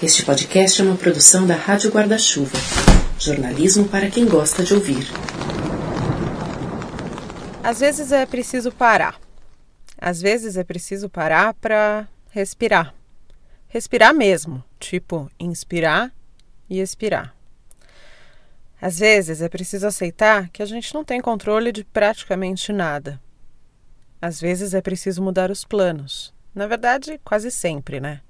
Este podcast é uma produção da Rádio Guarda-Chuva. Jornalismo para quem gosta de ouvir. Às vezes é preciso parar. Às vezes é preciso parar para respirar. Respirar mesmo, tipo inspirar e expirar. Às vezes é preciso aceitar que a gente não tem controle de praticamente nada. Às vezes é preciso mudar os planos. Na verdade, quase sempre, né?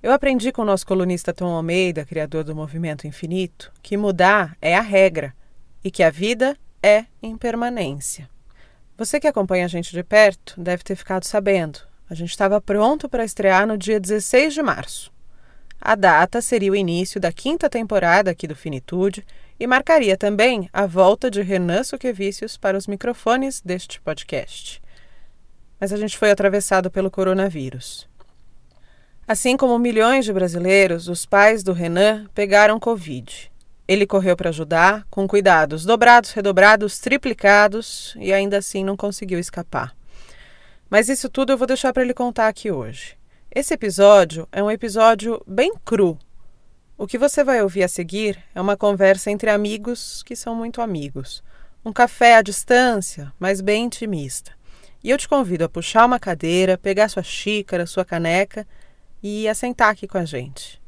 Eu aprendi com o nosso colunista Tom Almeida, criador do Movimento Infinito, que mudar é a regra e que a vida é impermanência. Você que acompanha a gente de perto deve ter ficado sabendo. A gente estava pronto para estrear no dia 16 de março. A data seria o início da quinta temporada aqui do Finitude e marcaria também a volta de Renan Suquevicius para os microfones deste podcast. Mas a gente foi atravessado pelo coronavírus. Assim como milhões de brasileiros, os pais do Renan pegaram Covid. Ele correu para ajudar, com cuidados dobrados, redobrados, triplicados, e ainda assim não conseguiu escapar. Mas isso tudo eu vou deixar para ele contar aqui hoje. Esse episódio é um episódio bem cru. O que você vai ouvir a seguir é uma conversa entre amigos que são muito amigos. Um café à distância, mas bem intimista. E eu te convido a puxar uma cadeira, pegar sua xícara, sua caneca e assentar aqui com a gente.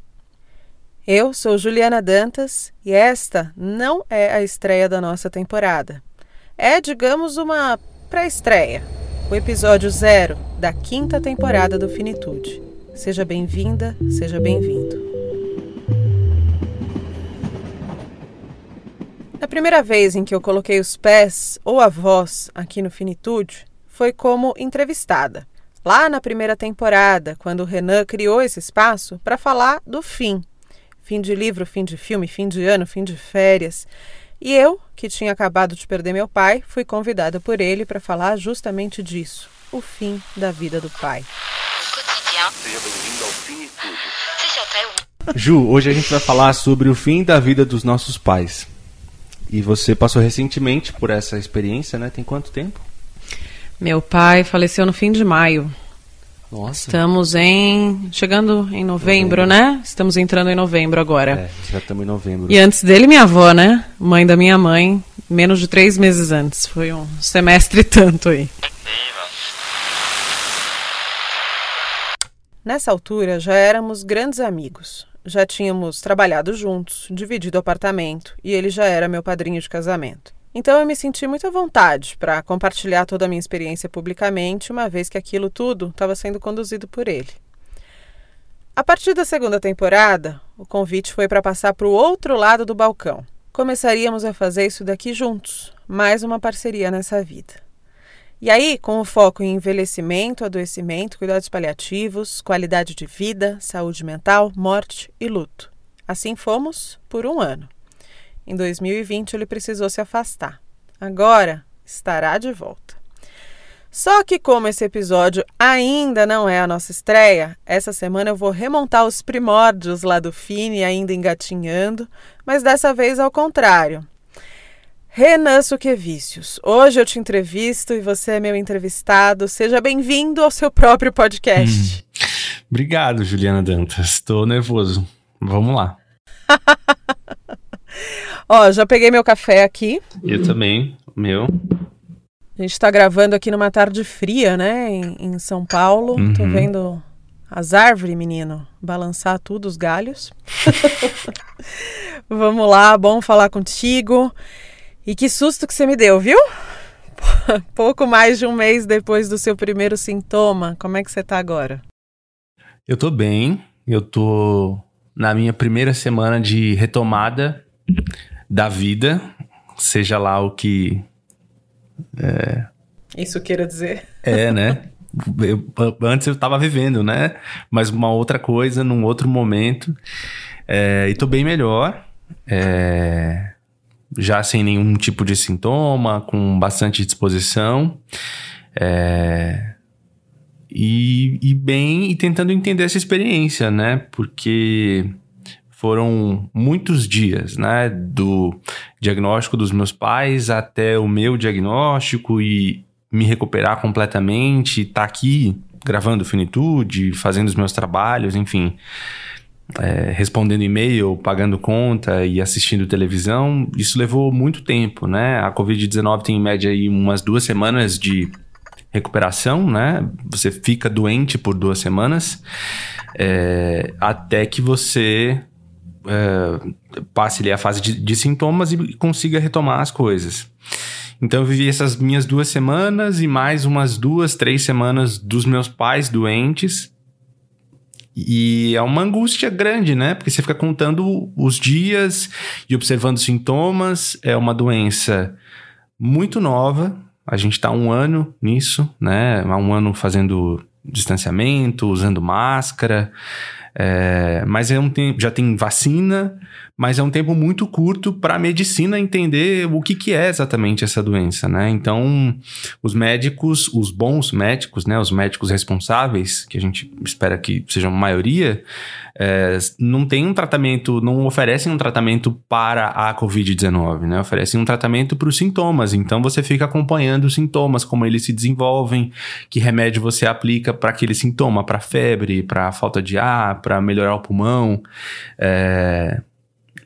Eu sou Juliana Dantas e esta não é a estreia da nossa temporada. É, digamos, uma pré-estreia, o episódio zero da quinta temporada do Finitude. Seja bem-vinda, seja bem-vindo. A primeira vez em que eu coloquei os pés ou a voz aqui no Finitude foi como entrevistada lá na primeira temporada, quando o Renan criou esse espaço para falar do fim. Fim de livro, fim de filme, fim de ano, fim de férias. E eu, que tinha acabado de perder meu pai, fui convidada por ele para falar justamente disso, o fim da vida do pai. Ju, hoje a gente vai falar sobre o fim da vida dos nossos pais. E você passou recentemente por essa experiência, né? Tem quanto tempo? Meu pai faleceu no fim de maio. Nossa. Estamos em. chegando em novembro, novembro. né? Estamos entrando em novembro agora. É, já estamos em novembro. E antes dele, minha avó, né? Mãe da minha mãe, menos de três meses antes. Foi um semestre tanto aí. Nessa altura já éramos grandes amigos. Já tínhamos trabalhado juntos, dividido apartamento, e ele já era meu padrinho de casamento. Então eu me senti muito à vontade para compartilhar toda a minha experiência publicamente, uma vez que aquilo tudo estava sendo conduzido por ele. A partir da segunda temporada, o convite foi para passar para o outro lado do balcão. Começaríamos a fazer isso daqui juntos, mais uma parceria nessa vida. E aí, com o foco em envelhecimento, adoecimento, cuidados paliativos, qualidade de vida, saúde mental, morte e luto. Assim fomos por um ano. Em 2020, ele precisou se afastar. Agora estará de volta. Só que, como esse episódio ainda não é a nossa estreia, essa semana eu vou remontar os primórdios lá do Fini, ainda engatinhando, mas dessa vez ao contrário. Renan Suquevicius, hoje eu te entrevisto e você é meu entrevistado. Seja bem-vindo ao seu próprio podcast. Hum. Obrigado, Juliana Dantas. Estou nervoso. Vamos lá. Ó, já peguei meu café aqui. Eu também, meu. A gente tá gravando aqui numa tarde fria, né, em, em São Paulo. Uhum. Tô vendo as árvores, menino, balançar tudo, os galhos. Vamos lá, bom falar contigo. E que susto que você me deu, viu? Pouco mais de um mês depois do seu primeiro sintoma, como é que você tá agora? Eu tô bem, eu tô na minha primeira semana de retomada da vida, seja lá o que. É, Isso queira dizer. É, né? Eu, antes eu estava vivendo, né? Mas uma outra coisa, num outro momento. É, e tô bem melhor. É, já sem nenhum tipo de sintoma, com bastante disposição. É, e, e bem, e tentando entender essa experiência, né? Porque foram muitos dias, né? Do diagnóstico dos meus pais até o meu diagnóstico e me recuperar completamente, estar tá aqui gravando Finitude, fazendo os meus trabalhos, enfim. é, respondendo e-mail, pagando conta e assistindo televisão, isso levou muito tempo, né? A Covid-19 tem em média aí umas duas semanas de recuperação, né? Você fica doente por duas semanas, é, até que você é, passe ali a fase de, de sintomas e consiga retomar as coisas. Então eu vivi essas minhas duas semanas e mais umas duas, três semanas dos meus pais doentes. E é uma angústia grande, né? Porque você fica contando os dias e observando sintomas. É uma doença muito nova. A gente está um ano nisso, né? Há um ano fazendo distanciamento, usando máscara. É, mas já tem vacina, mas é um tempo muito curto para a medicina entender o que, que é exatamente essa doença, né? Então, os médicos, os bons médicos, né, os médicos responsáveis, que a gente espera que sejam maioria, é, não tem um tratamento, não oferecem um tratamento para a Covid-19, né? Oferecem um tratamento para os sintomas. Então, você fica acompanhando os sintomas, como eles se desenvolvem, que remédio você aplica para aquele sintoma, para febre, para falta de ar, para melhorar o pulmão. É,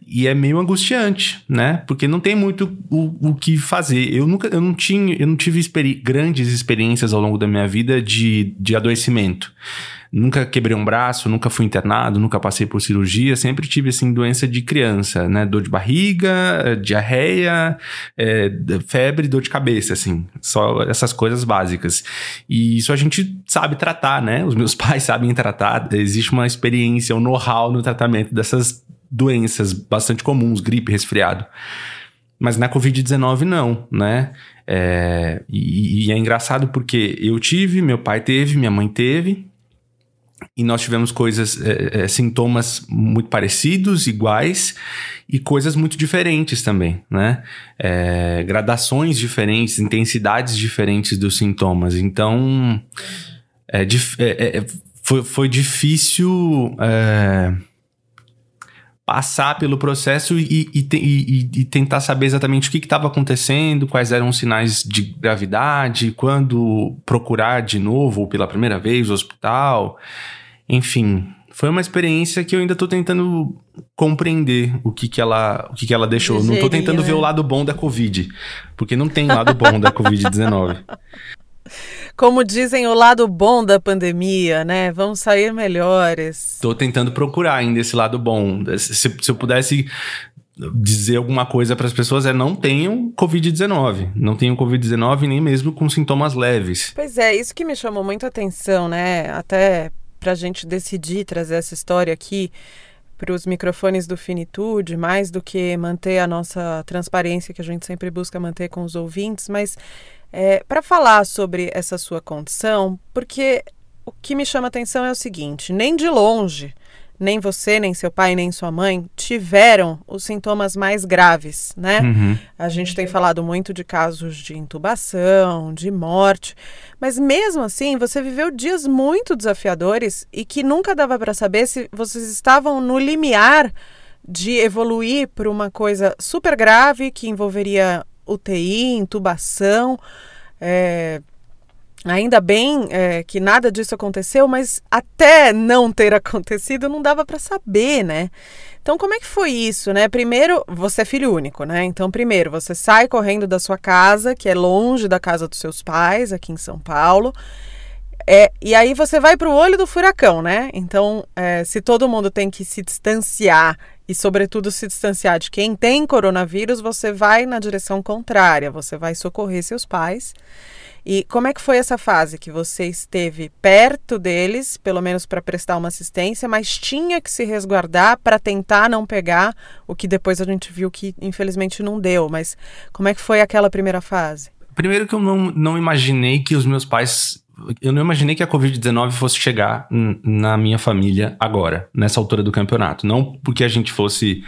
e é meio angustiante, né? Porque não tem muito o, o que fazer. Eu nunca, eu não tinha, eu não tive experi grandes experiências ao longo da minha vida de, de adoecimento. Nunca quebrei um braço, nunca fui internado, nunca passei por cirurgia, sempre tive assim doença de criança, né? Dor de barriga, diarreia, é, febre, dor de cabeça, assim, só essas coisas básicas. E isso a gente sabe tratar, né? Os meus pais sabem tratar. Existe uma experiência, um know-how no tratamento dessas doenças bastante comuns, gripe, resfriado. Mas na Covid-19 não, né? É, e, e, é engraçado porque eu tive, meu pai teve, minha mãe teve, e nós tivemos coisas, é, é, sintomas muito parecidos, iguais, e coisas muito diferentes também, né? É, gradações diferentes, intensidades diferentes dos sintomas. Então, é, é, é, foi, foi difícil passar pelo processo e, e, e, e tentar saber exatamente o que estava acontecendo, quais eram os sinais de gravidade, quando procurar de novo ou pela primeira vez o hospital. Enfim, foi uma experiência que eu ainda estou tentando compreender o que, que ela o que, que ela deixou. Digerir, não estou tentando né? ver o lado bom da Covid, porque não tem lado bom da Covid-19. Como dizem, o lado bom da pandemia, né? Vamos sair melhores. Estou tentando procurar ainda esse lado bom. Se, se eu pudesse dizer alguma coisa para as pessoas é não tenham Covid-19. Não tenham Covid-19 nem mesmo com sintomas leves. Pois é, isso que me chamou muito a atenção, né? Até para a gente decidir trazer essa história aqui para os microfones do Finitude, mais do que manter a nossa transparência que a gente sempre busca manter com os ouvintes, mas é, para falar sobre essa sua condição, porque o que me chama atenção é o seguinte: nem de longe, nem você, nem seu pai, nem sua mãe tiveram os sintomas mais graves, né? Uhum. A gente tem falado muito de casos de intubação, de morte, mas mesmo assim você viveu dias muito desafiadores e que nunca dava para saber se vocês estavam no limiar de evoluir para uma coisa super grave que envolveria UTI, intubação. É, ainda bem é, que nada disso aconteceu, mas até não ter acontecido não dava para saber, né? Então, como é que foi isso, né? Primeiro, você é filho único, né? Então, primeiro, você sai correndo da sua casa, que é longe da casa dos seus pais, aqui em São Paulo. É, e aí você vai para o olho do furacão, né? Então, é, se todo mundo tem que se distanciar e, sobretudo, se distanciar de quem tem coronavírus, você vai na direção contrária, você vai socorrer seus pais. E como é que foi essa fase que você esteve perto deles, pelo menos para prestar uma assistência, mas tinha que se resguardar para tentar não pegar o que depois a gente viu que infelizmente não deu. Mas como é que foi aquela primeira fase? Primeiro que eu não, não imaginei que os meus pais eu não imaginei que a Covid-19 fosse chegar na minha família agora, nessa altura do campeonato. Não porque a gente fosse.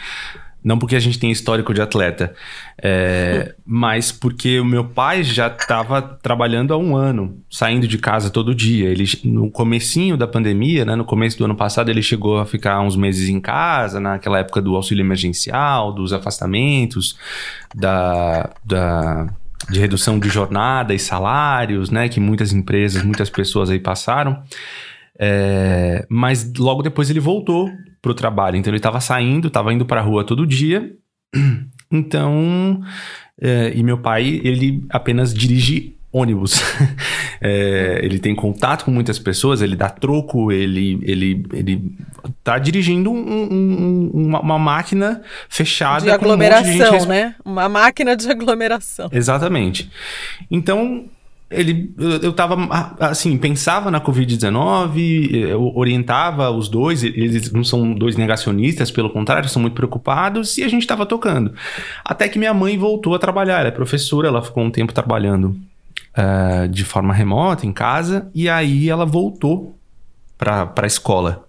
Não porque a gente tem histórico de atleta, é, mas porque o meu pai já estava trabalhando há um ano, saindo de casa todo dia. Ele, no comecinho da pandemia, né, no começo do ano passado, ele chegou a ficar uns meses em casa, naquela época do auxílio emergencial, dos afastamentos, da, da de redução de jornada e salários, né, que muitas empresas, muitas pessoas aí passaram. É, mas logo depois ele voltou pro trabalho. Então ele estava saindo, estava indo para a rua todo dia. Então, é, e meu pai, ele apenas dirige ônibus. é, ele tem contato com muitas pessoas, ele dá troco, ele, ele, ele tá dirigindo um, um, uma, uma, máquina fechada. De aglomeração, um de né? Uma máquina de aglomeração. Exatamente. Então, ele, eu, eu tava, assim, pensava na Covid-19, orientava os dois, eles não são dois negacionistas, pelo contrário, são muito preocupados, e a gente estava tocando. Até que minha mãe voltou a trabalhar, ela é professora, ela ficou um tempo trabalhando uh, de forma remota, em casa, e aí ela voltou para a escola.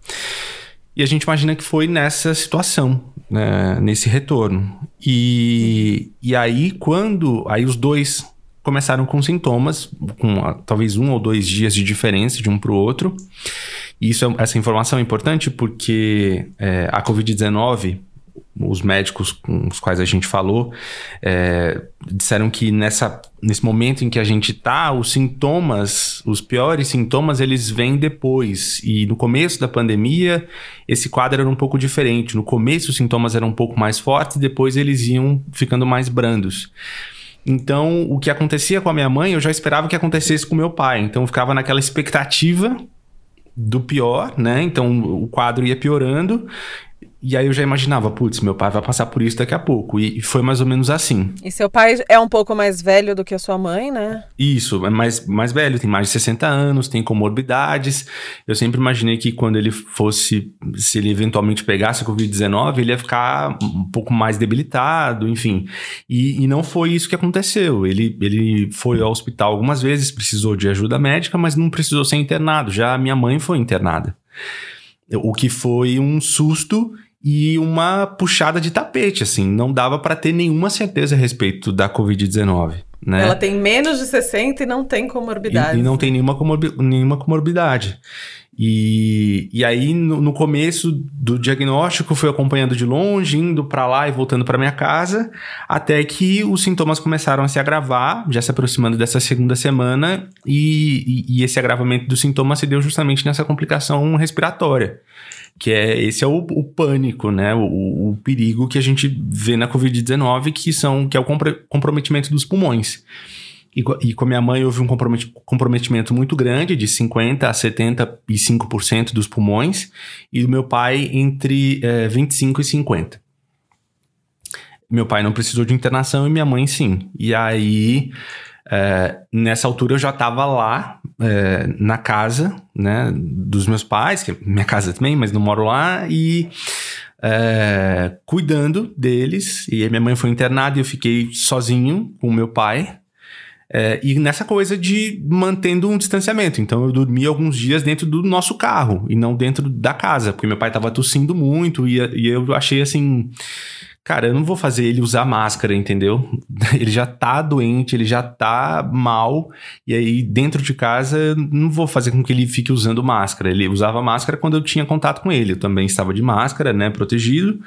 E a gente imagina que foi nessa situação, né, nesse retorno. E, e aí, quando. Aí os dois começaram com sintomas, com uh, talvez um ou dois dias de diferença de um para o outro. E isso, é, essa informação é importante porque é, a Covid-19 os médicos com os quais a gente falou é, disseram que nessa, nesse momento em que a gente está, os sintomas, os piores sintomas, eles vêm depois. E no começo da pandemia, esse quadro era um pouco diferente. No começo, os sintomas eram um pouco mais fortes, depois eles iam ficando mais brandos. Então, o que acontecia com a minha mãe, eu já esperava que acontecesse com meu pai. Então, eu ficava naquela expectativa do pior, né? Então o quadro ia piorando e aí eu já imaginava, putz, meu pai vai passar por isso daqui a pouco. E foi mais ou menos assim. E seu pai é um pouco mais velho do que a sua mãe, né? Isso, é mais, mais velho, tem mais de 60 anos, tem comorbidades. Eu sempre imaginei que quando ele fosse, se ele eventualmente pegasse a Covid-19, ele ia ficar um pouco mais debilitado, enfim. E, e não foi isso que aconteceu. Ele, ele foi ao hospital algumas vezes, precisou de ajuda médica, mas não precisou ser internado. Já a minha mãe foi internada. O que foi um susto e uma puxada de tapete, assim, não dava para ter nenhuma certeza a respeito da Covid-19. Né? Ela tem menos de 60 e não tem comorbidade. E, e não tem nenhuma, comorbi nenhuma comorbidade. E, e aí, no, no, começo do diagnóstico, fui acompanhando de longe, indo para lá e voltando para minha casa, até que os sintomas começaram a se agravar, já se aproximando dessa segunda semana, e, e, e esse agravamento dos sintomas se deu justamente nessa complicação respiratória que é esse é o, o pânico, né? O, o, perigo que a gente vê na Covid-19, que são que é o comprometimento dos pulmões. E, e com a minha mãe houve um comprometimento muito grande, de 50% a 75% dos pulmões, e do meu pai entre é, 25% e 50%. Meu pai não precisou de internação e minha mãe sim. E aí é, nessa altura eu já estava lá é, na casa né, dos meus pais, que é minha casa também, mas não moro lá, e é, cuidando deles. E minha mãe foi internada e eu fiquei sozinho com meu pai. É, e nessa coisa de mantendo um distanciamento. Então eu dormi alguns dias dentro do nosso carro e não dentro da casa, porque meu pai estava tossindo muito e, e eu achei assim Cara, eu não vou fazer ele usar máscara, entendeu? Ele já tá doente, ele já tá mal, e aí dentro de casa não vou fazer com que ele fique usando máscara. Ele usava máscara quando eu tinha contato com ele. Eu também estava de máscara, né, protegido,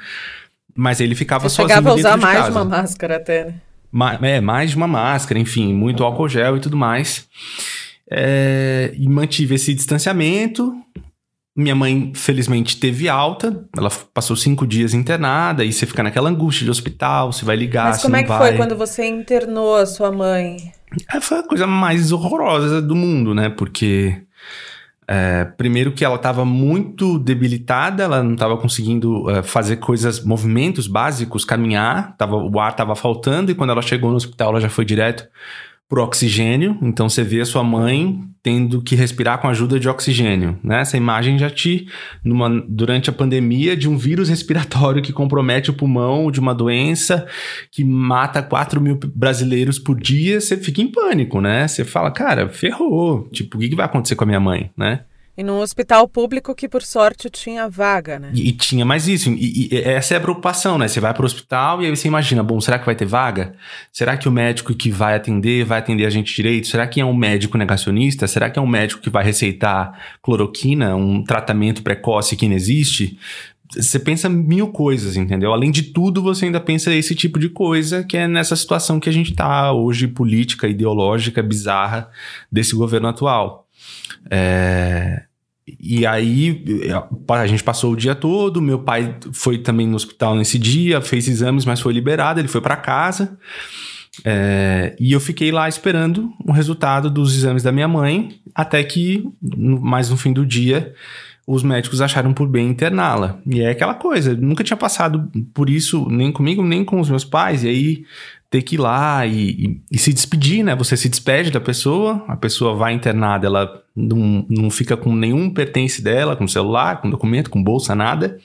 mas ele ficava Você sozinho chegava a usar mais de uma máscara até, né? Ma é, mais de uma máscara, enfim, muito álcool gel e tudo mais. É, e mantive esse distanciamento, minha mãe, felizmente, teve alta. Ela passou cinco dias internada. E você fica naquela angústia de hospital, você vai ligar, Mas como é que vai. foi quando você internou a sua mãe? É, foi a coisa mais horrorosa do mundo, né? Porque... É, primeiro que ela estava muito debilitada, ela não estava conseguindo é, fazer coisas, movimentos básicos, caminhar, tava, o ar estava faltando, e quando ela chegou no hospital, ela já foi direto por oxigênio. Então você vê a sua mãe tendo que respirar com a ajuda de oxigênio. Né? Essa imagem já te, numa, durante a pandemia, de um vírus respiratório que compromete o pulmão, de uma doença que mata 4 mil brasileiros por dia, você fica em pânico, né? Você fala, cara, ferrou. Tipo, o que, que vai acontecer com a minha mãe, né? E num hospital público que, por sorte, tinha vaga, né? E, e tinha mais isso. E, e, essa é a preocupação, né? Você vai para o hospital e aí você imagina, bom, será que vai ter vaga? Será que o médico que vai atender vai atender a gente direito? Será que é um médico negacionista? Será que é um médico que vai receitar cloroquina, um tratamento precoce que não existe? Você pensa mil coisas, entendeu? Além de tudo, você ainda pensa esse tipo de coisa que é nessa situação que a gente está hoje, política, ideológica, bizarra desse governo atual. É... e aí a gente passou o dia todo. Meu pai foi também no hospital nesse dia, fez exames, mas foi liberado. Ele foi para casa. É, e eu fiquei lá esperando o resultado dos exames da minha mãe, até que, mais no fim do dia, os médicos acharam por bem interná-la. E é aquela coisa, nunca tinha passado por isso nem comigo, nem com os meus pais. E aí ter que ir lá e, e, e, se despedir, né? Você se despede da pessoa, a pessoa vai internada, ela não, não fica com nenhum pertence dela, com celular, com documento, com bolsa, nada.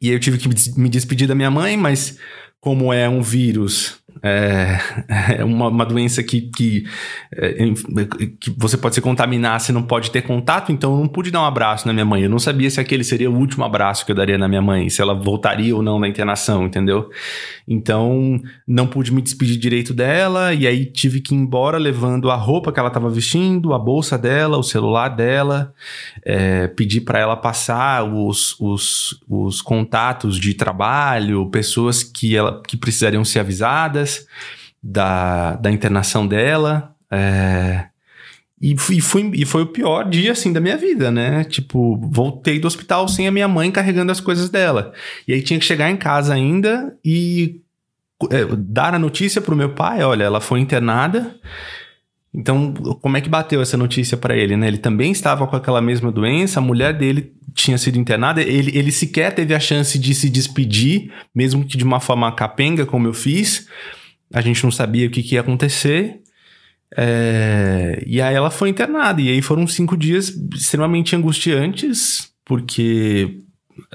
E aí eu tive que me despedir da minha mãe, mas como é um vírus é, é uma, uma, doença que, que, é, que você pode se contaminar, você não pode ter contato, então eu não pude dar um abraço na minha mãe. Eu não sabia se aquele seria o último abraço que eu daria na minha mãe, se ela voltaria ou não na internação, entendeu? Então não pude me despedir direito dela, e aí tive que ir embora levando a roupa que ela estava vestindo, a bolsa dela, o celular dela, é, pedir para ela passar os, os, os contatos de trabalho, pessoas que, ela, que precisariam ser avisadas da, da internação dela. É, e, fui, fui, e foi o pior dia, assim, da minha vida, né? Tipo, voltei do hospital sem a minha mãe carregando as coisas dela. E aí tinha que chegar em casa ainda e é, dar a notícia pro meu pai: olha, ela foi internada. Então, como é que bateu essa notícia para ele, né? Ele também estava com aquela mesma doença, a mulher dele tinha sido internada, ele, ele sequer teve a chance de se despedir, mesmo que de uma forma capenga, como eu fiz. A gente não sabia o que, que ia acontecer. É... E aí ela foi internada. E aí foram cinco dias extremamente angustiantes, porque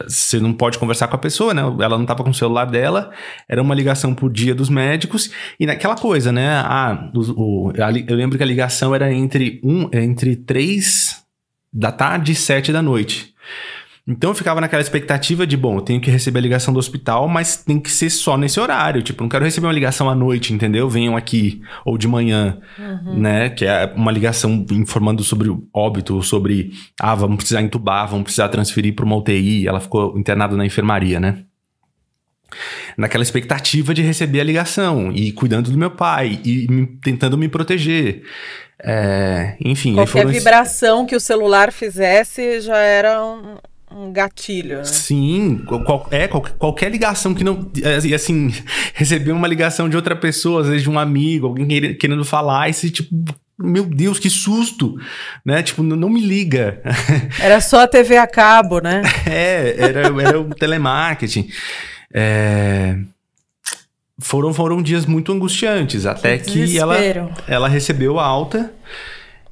você não pode conversar com a pessoa, né? Ela não estava com o celular dela, era uma ligação por dia dos médicos, e naquela coisa, né? Ah, o, o, eu lembro que a ligação era entre, um, entre três da tarde e sete da noite. Então eu ficava naquela expectativa de, bom, eu tenho que receber a ligação do hospital, mas tem que ser só nesse horário. Tipo, não quero receber uma ligação à noite, entendeu? Venham aqui, ou de manhã, uhum. né? Que é uma ligação informando sobre o óbito, sobre, ah, vamos precisar entubar, vamos precisar transferir para uma UTI. Ela ficou internada na enfermaria, né? Naquela expectativa de receber a ligação e cuidando do meu pai e me, tentando me proteger. É, enfim. Qualquer vibração que o celular fizesse já era um um gatilho, né? Sim, qual, é, qual, qualquer ligação que não. E assim, receber uma ligação de outra pessoa, às vezes de um amigo, alguém querendo falar, esse tipo. Meu Deus, que susto! Né? Tipo, não me liga. Era só a TV a cabo, né? é, era, era o telemarketing. É... Foram, foram dias muito angustiantes, até que, que ela, ela recebeu alta.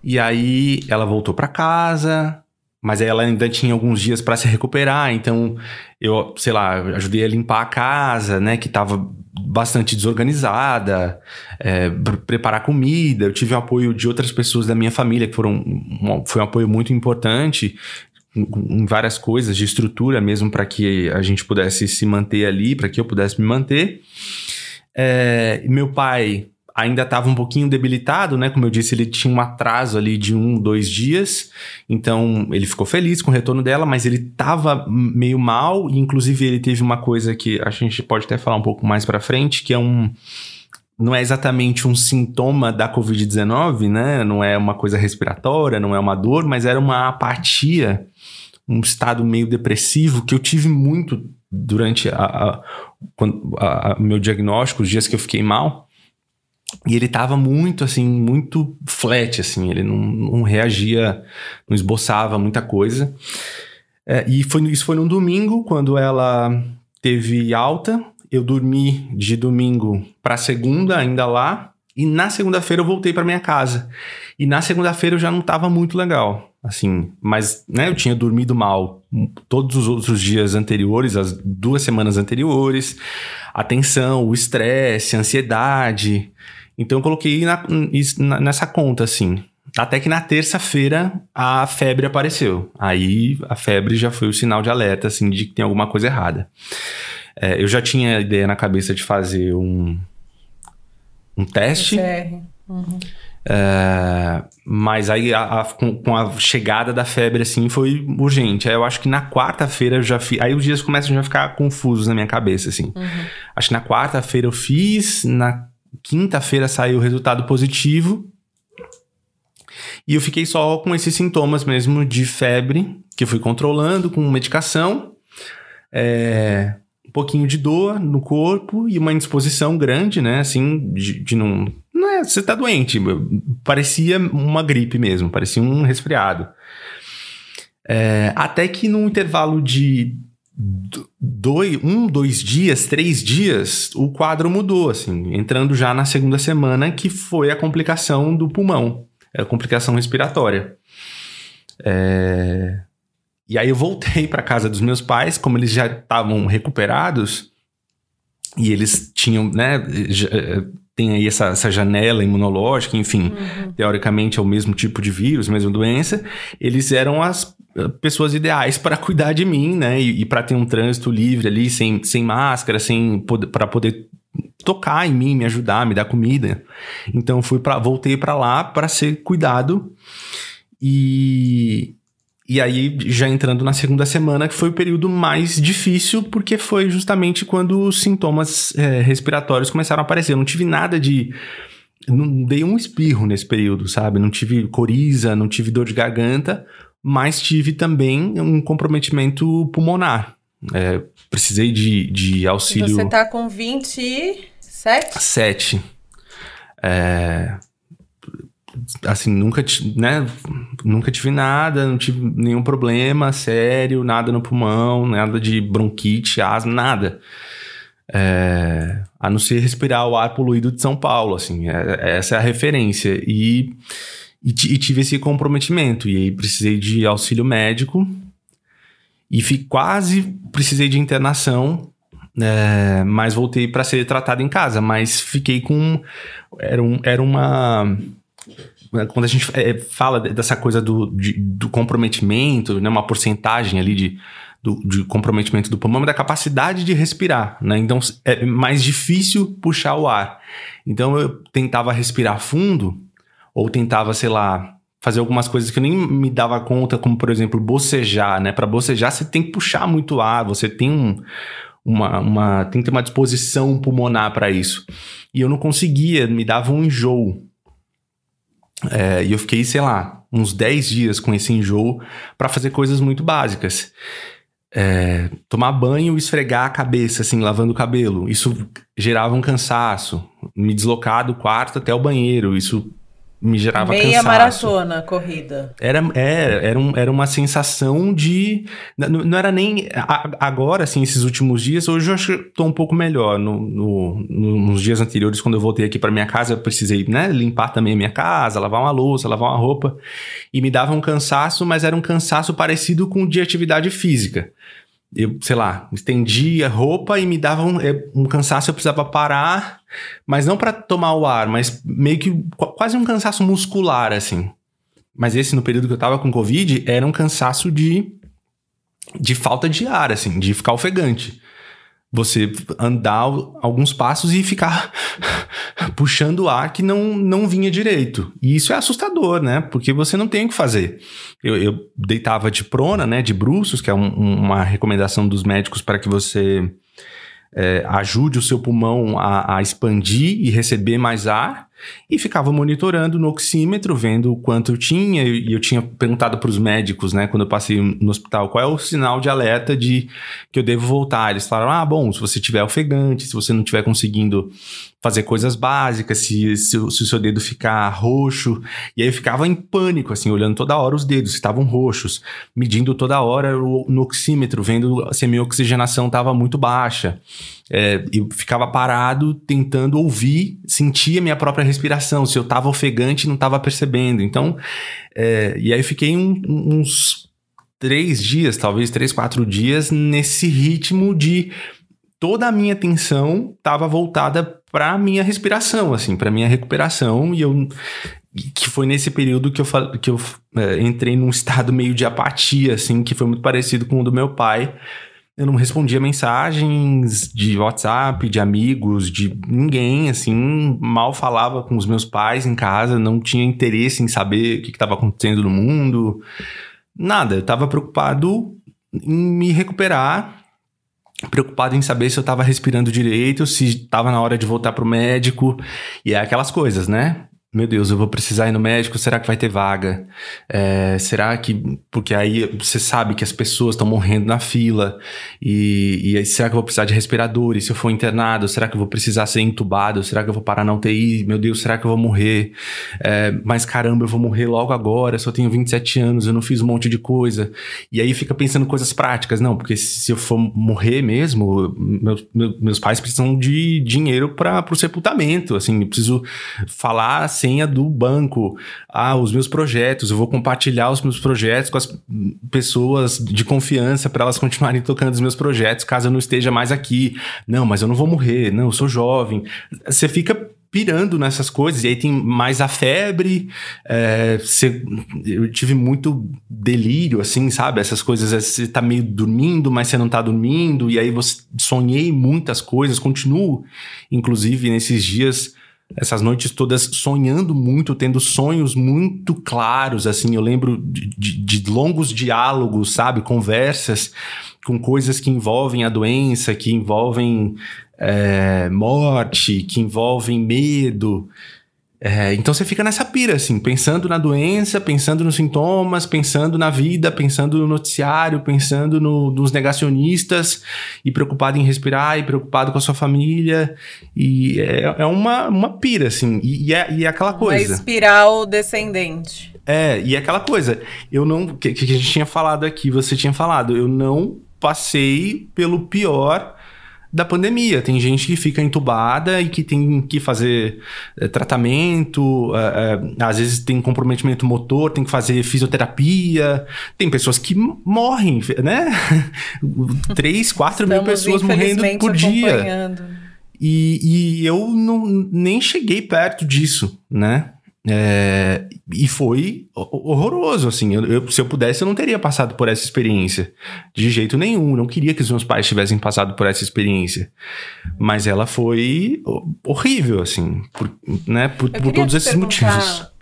E aí ela voltou para casa, mas ela ainda tinha alguns dias para se recuperar, então eu, sei lá, ajudei a limpar a casa, né, que estava bastante desorganizada, é, preparar comida. Eu tive o apoio de outras pessoas da minha família, que foram foi um apoio muito importante em várias coisas, de estrutura mesmo, para que a gente pudesse se manter ali, para que eu pudesse me manter. É, meu pai ainda estava um pouquinho debilitado, né? Como eu disse, ele tinha um atraso ali de um, dois dias. Então, ele ficou feliz com o retorno dela, mas ele estava meio mal. E, inclusive, ele teve uma coisa que a gente pode até falar um pouco mais para frente, que é um não é exatamente um sintoma da Covid-19, né? Não é uma coisa respiratória, não é uma dor, mas era uma apatia, um estado meio depressivo que eu tive muito durante a, a, a, a meu diagnóstico, os dias que eu fiquei mal. E ele tava muito, assim, muito flat, assim, ele não, não reagia, não esboçava muita coisa. É, e foi, isso foi num domingo, quando ela teve alta. Eu dormi de domingo para segunda, ainda lá. E na segunda-feira eu voltei para minha casa. E na segunda-feira eu já não tava muito legal, assim, mas, né, eu tinha dormido mal todos os outros dias anteriores, as duas semanas anteriores, a tensão, o estresse, a ansiedade. Então eu coloquei na, nessa conta, assim. Até que na terça-feira a febre apareceu. Aí a febre já foi o sinal de alerta, assim, de que tem alguma coisa errada. É, eu já tinha a ideia na cabeça de fazer um, um teste. Uhum. É, mas aí a, a, com, com, a chegada da febre assim foi urgente. Aí eu acho que na quarta-feira eu já fiz. Aí os dias começam a ficar confusos na minha cabeça, assim. Uhum. Acho que na quarta-feira eu fiz, na quinta-feira saiu o resultado positivo. E eu fiquei só com esses sintomas mesmo de febre, que eu fui controlando com medicação, é, pouquinho de dor no corpo e uma indisposição grande, né? Assim, de, de não. Não é, você tá doente. Parecia uma gripe mesmo, parecia um resfriado. É, até que num intervalo de dois, um, dois dias, três dias, o quadro mudou, assim, entrando já na segunda semana, que foi a complicação do pulmão, a complicação respiratória. É... E aí eu voltei para casa dos meus pais, como eles já estavam recuperados e eles tinham, né, já, tem aí essa, essa janela imunológica, enfim, uhum. teoricamente é o mesmo tipo de vírus, mesma doença, eles eram as pessoas ideais para cuidar de mim, né? E, e para ter um trânsito livre ali, sem, sem máscara, sem para poder tocar em mim, me ajudar, me dar comida. Então fui para voltei para lá para ser cuidado e e aí já entrando na segunda semana que foi o período mais difícil porque foi justamente quando os sintomas é, respiratórios começaram a aparecer. Eu não tive nada de não dei um espirro nesse período, sabe? Não tive coriza, não tive dor de garganta, mas tive também um comprometimento pulmonar. É, precisei de, de auxílio. Você tá com 27? 7. É, assim, nunca, né, nunca tive nada, não tive nenhum problema sério, nada no pulmão, nada de bronquite, asma, nada. É, a não ser respirar o ar poluído de São Paulo, assim, é, essa é a referência. E e, e, tive esse comprometimento. E aí precisei de auxílio médico. E fi, quase precisei de internação. É, mas voltei para ser tratado em casa. Mas fiquei com. Era, um, era uma. Quando a gente é, fala dessa coisa do, de, do comprometimento, né, uma porcentagem ali de, do, de comprometimento do pulmão, da capacidade de respirar, né? Então é mais difícil puxar o ar. Então eu tentava respirar fundo ou tentava, sei lá, fazer algumas coisas que eu nem me dava conta, como por exemplo, bocejar, né? Para bocejar você tem que puxar muito ar, você tem um, uma, uma tem que ter uma disposição pulmonar para isso. E eu não conseguia, me dava um enjoo. É, e eu fiquei, sei lá, uns 10 dias com esse enjoo para fazer coisas muito básicas. É, tomar banho, esfregar a cabeça, assim, lavando o cabelo. Isso gerava um cansaço. Me deslocar do quarto até o banheiro. Isso me gerava Meia cansaço. maratona corrida. Era, é, era, um, era uma sensação de. Não, não era nem. agora, assim, esses últimos dias, hoje eu acho que estou um pouco melhor. No, no, nos dias anteriores, quando eu voltei aqui para minha casa, eu precisei né, limpar também a minha casa, lavar uma louça, lavar uma roupa. E me dava um cansaço, mas era um cansaço parecido com o de atividade física eu, sei lá, estendia roupa e me dava um, é, um cansaço, eu precisava parar, mas não para tomar o ar, mas meio que quase um cansaço muscular, assim. Mas esse, no período que eu tava com Covid, era um cansaço de, de falta de ar, assim, de ficar ofegante você andar alguns passos e ficar puxando o ar que não, não vinha direito. E isso é assustador, né? Porque você não tem o que fazer. Eu, eu deitava de prona, né? De bruços, que é um, uma recomendação dos médicos para que você é, ajude o seu pulmão a, a, expandir e receber mais ar, e ficava monitorando no oxímetro, vendo o quanto eu tinha, e eu tinha perguntado para os médicos, né, quando eu passei no hospital, qual é o sinal de alerta de que eu devo voltar. Eles falaram: ah, bom, se você tiver ofegante, se você não estiver conseguindo fazer coisas básicas, se, se, se, o seu dedo ficar roxo. E aí eu ficava em pânico, assim, olhando toda hora os dedos, estavam roxos, medindo toda hora o, no oxímetro, vendo se a minha oxigenação estava muito baixa. É, eu ficava parado, tentando ouvir, sentir a minha própria respiração, se eu estava ofegante não estava percebendo. Então, é, e aí eu fiquei um, uns três dias, talvez três, quatro dias, nesse ritmo de toda a minha atenção estava voltada para minha respiração, assim, para minha recuperação e eu que foi nesse período que eu que eu é, entrei num estado meio de apatia, assim, que foi muito parecido com o do meu pai. Eu não respondia mensagens de WhatsApp, de amigos, de ninguém, assim, mal falava com os meus pais em casa, não tinha interesse em saber o que estava acontecendo no mundo, nada. Eu estava preocupado em me recuperar preocupado em saber se eu estava respirando direito, se estava na hora de voltar pro médico, e é aquelas coisas, né? Meu Deus, eu vou precisar ir no médico, será que vai ter vaga? É, será que. Porque aí você sabe que as pessoas estão morrendo na fila, e, e aí, será que eu vou precisar de respirador? E se eu for internado, será que eu vou precisar ser entubado? Será que eu vou parar na UTI? Meu Deus, será que eu vou morrer? É, mas caramba, eu vou morrer logo agora, só tenho 27 anos, eu não fiz um monte de coisa. E aí fica pensando coisas práticas, não, porque se eu for morrer mesmo, meus, meus pais precisam de dinheiro para o sepultamento, assim, eu preciso falar senha do banco, ah, os meus projetos, eu vou compartilhar os meus projetos com as pessoas de confiança para elas continuarem tocando os meus projetos, caso eu não esteja mais aqui. Não, mas eu não vou morrer, não, eu sou jovem. Você fica pirando nessas coisas. E aí tem mais a febre. É, eu tive muito delírio, assim, sabe? Essas coisas. Você tá meio dormindo, mas você não tá dormindo. E aí você sonhei muitas coisas. Continuo, inclusive, nesses dias essas noites todas sonhando muito, tendo sonhos muito claros, assim, eu lembro de, de, de, longos diálogos, sabe, conversas com coisas que envolvem a doença, que envolvem é, morte, que envolvem medo, é, então você fica nessa pira, assim, pensando na doença, pensando nos sintomas, pensando na vida, pensando no noticiário, pensando no, nos negacionistas, e preocupado em respirar, e preocupado com a sua família. E é, é uma, uma pira, assim. E, e, é, e é aquela coisa. Uma espiral descendente. É, e é aquela coisa. Eu não. Que, que a gente tinha falado aqui, você tinha falado, eu não passei pelo pior da pandemia. Tem gente que fica entubada e que tem que fazer é, tratamento, é, é, às vezes tem comprometimento motor, tem que fazer fisioterapia. Tem pessoas que morrem, né? Três, quatro mil pessoas morrendo por dia. E, e eu não, nem cheguei perto disso, né? É, e foi horroroso, assim. Eu, eu, se eu pudesse, eu não teria passado por essa experiência. De jeito nenhum. Não queria que os meus pais tivessem passado por essa experiência. Mas ela foi horrível, assim. Por, né, por, por todos esses motivos.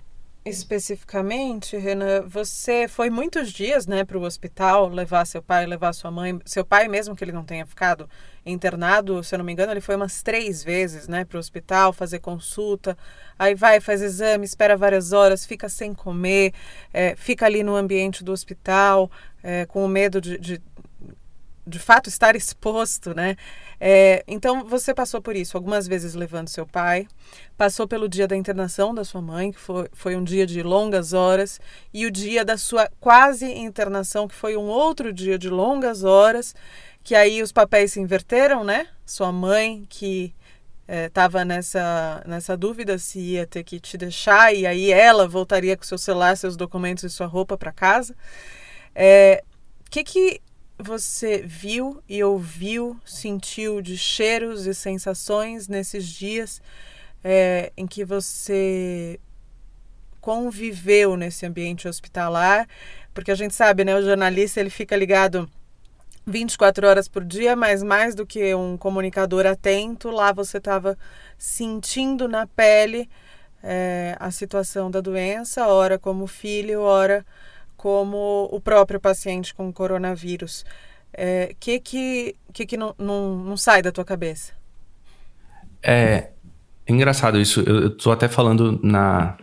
Especificamente, Renan, você foi muitos dias, né, para o hospital levar seu pai, levar sua mãe. Seu pai, mesmo que ele não tenha ficado internado, se eu não me engano, ele foi umas três vezes, né, para o hospital fazer consulta. Aí vai, faz exame, espera várias horas, fica sem comer, é, fica ali no ambiente do hospital, é, com o medo de, de de fato estar exposto, né? É, então você passou por isso algumas vezes levando seu pai, passou pelo dia da internação da sua mãe, que foi, foi um dia de longas horas, e o dia da sua quase internação, que foi um outro dia de longas horas, que aí os papéis se inverteram, né? Sua mãe que estava é, nessa, nessa dúvida se ia ter que te deixar, e aí ela voltaria com seu celular, seus documentos e sua roupa para casa. É, que que você viu e ouviu, sentiu de cheiros e sensações nesses dias é, em que você conviveu nesse ambiente hospitalar? Porque a gente sabe, né, o jornalista ele fica ligado 24 horas por dia, mas mais do que um comunicador atento, lá você estava sentindo na pele é, a situação da doença, ora como filho, ora como o próprio paciente com coronavírus. É, que que, que, que não, não, não sai da tua cabeça? É, é engraçado isso. Eu, estou até falando na,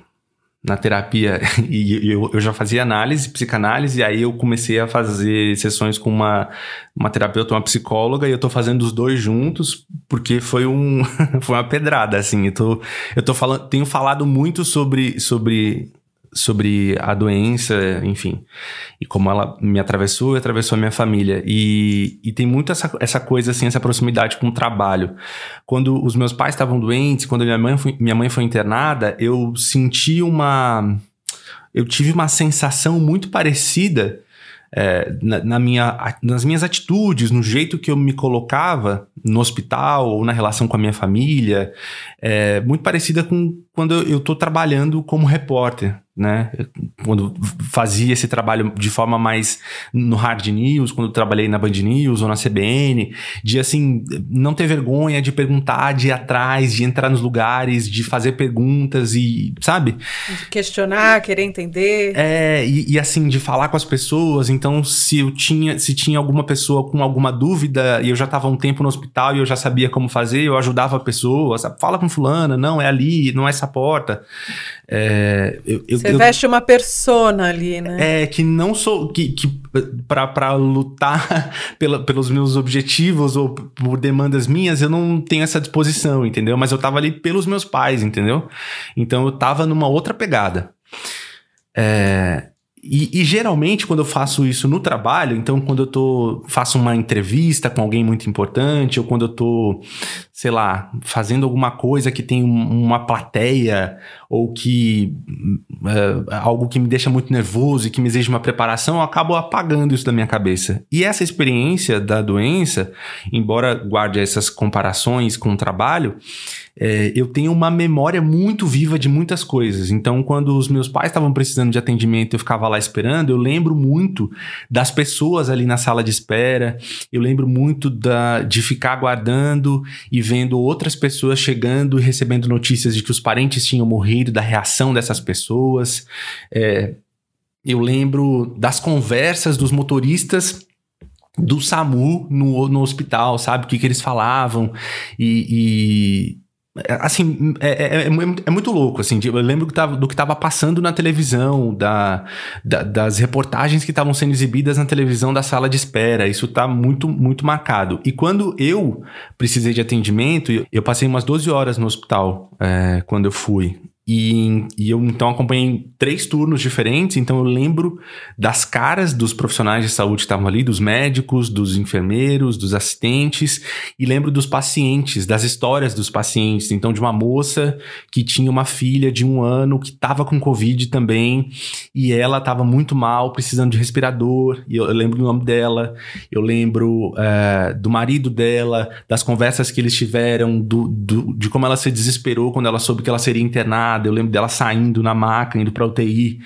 na terapia e eu, eu já fazia análise, psicanálise, e aí eu comecei a fazer sessões com uma, uma terapeuta, uma psicóloga, e eu tô fazendo os dois juntos porque foi um foi uma pedrada, assim. Eu tô, eu tô falando, tenho falado muito sobre, sobre sobre a doença, enfim, e como ela me atravessou e atravessou a minha família. E, e tem muito essa, essa coisa, assim, essa proximidade com o trabalho. Quando os meus pais estavam doentes, quando minha mãe foi, minha mãe foi internada, eu senti uma. Eu tive uma sensação muito parecida é, na, na, minha, nas minhas atitudes, no jeito que eu me colocava no hospital ou na relação com a minha família, é, muito parecida com quando eu estou trabalhando como repórter né? Quando fazia esse trabalho de forma mais no hard news, quando trabalhei na Band News ou na CBN, de assim, não ter vergonha de perguntar, de ir atrás, de entrar nos lugares, de fazer perguntas e, sabe? De questionar, querer entender. É, e, e assim, de falar com as pessoas. Então, se eu tinha, se tinha alguma pessoa com alguma dúvida e eu já estava um tempo no hospital e eu já sabia como fazer, eu ajudava a pessoa, sabe? fala com fulana, não, é ali, não é essa porta. É, eu, Você eu, veste uma persona ali, né? É, que não sou. Que, que para lutar pela, pelos meus objetivos ou por demandas minhas, eu não tenho essa disposição, entendeu? Mas eu tava ali pelos meus pais, entendeu? Então eu tava numa outra pegada. É, e, e, geralmente, quando eu faço isso no trabalho, então quando eu tô, faço uma entrevista com alguém muito importante, ou quando eu tô, sei lá, fazendo alguma coisa que tem uma plateia, ou que é, algo que me deixa muito nervoso e que me exige uma preparação, eu acabo apagando isso da minha cabeça. E essa experiência da doença, embora guarde essas comparações com o trabalho, é, eu tenho uma memória muito viva de muitas coisas. Então, quando os meus pais estavam precisando de atendimento, eu ficava lá esperando. Eu lembro muito das pessoas ali na sala de espera. Eu lembro muito da, de ficar aguardando e vendo outras pessoas chegando e recebendo notícias de que os parentes tinham morrido, da reação dessas pessoas. É, eu lembro das conversas dos motoristas do SAMU no, no hospital, sabe? O que, que eles falavam. E, é, assim, é, é, é, é, muito louco, assim, eu lembro do que estava passando na televisão, da, da das reportagens que estavam sendo exibidas na televisão da sala de espera, isso tá muito, muito marcado. E quando eu precisei de atendimento, eu passei umas 12 horas no hospital é, quando eu fui, e, e, eu então acompanhei três turnos diferentes, então eu lembro das caras dos profissionais de saúde que estavam ali, dos médicos, dos enfermeiros, dos assistentes, e lembro dos pacientes, das histórias dos pacientes. Então, de uma moça que tinha uma filha de um ano que estava com Covid também, e ela estava muito mal, precisando de respirador, e eu, eu lembro o nome dela, eu lembro é, do marido dela, das conversas que eles tiveram, do, do, de como ela se desesperou quando ela soube que ela seria internada eu lembro dela saindo na maca, indo pra UTI,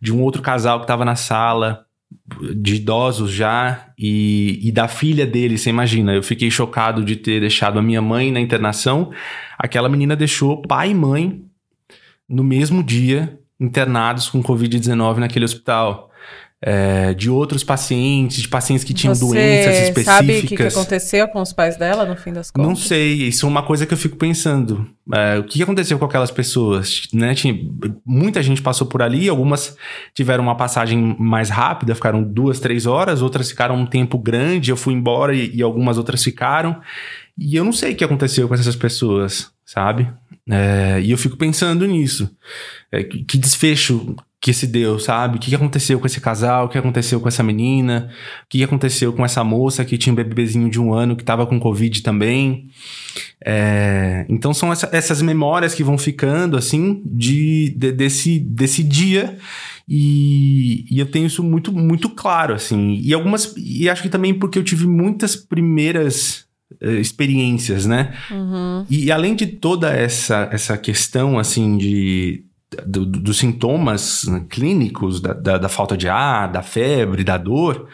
de um outro casal que estava na sala, de idosos já, e, e da filha dele, você imagina. Eu fiquei chocado de ter deixado a minha mãe na internação. Aquela menina deixou pai e mãe no mesmo dia internados com Covid-19 naquele hospital é, de outros pacientes, de pacientes que tinham Você doenças específicas. sabe o que, que, aconteceu com os pais dela no fim das contas? Não sei, isso é uma coisa que eu fico pensando. É, o que aconteceu com aquelas pessoas? Né? Tinha, muita gente passou por ali, algumas tiveram uma passagem mais rápida, ficaram duas, três horas, outras ficaram um tempo grande, eu fui embora e, e algumas outras ficaram. E eu não sei o que aconteceu com essas pessoas, sabe? É, e eu fico pensando nisso. É, que desfecho que se deu, sabe? O que aconteceu com esse casal? O que aconteceu com essa menina? O que aconteceu com essa moça que tinha um bebezinho de um ano que estava com Covid também? É, então são essa, essas memórias que vão ficando, assim, de, de desse, desse dia. E, e, eu tenho isso muito, muito claro, assim. E algumas. E acho que também porque eu tive muitas primeiras uh, experiências, né? Uhum. E, e além de toda essa, essa questão, assim, de do, dos sintomas clínicos da, da, da, falta de ar, da febre, da dor,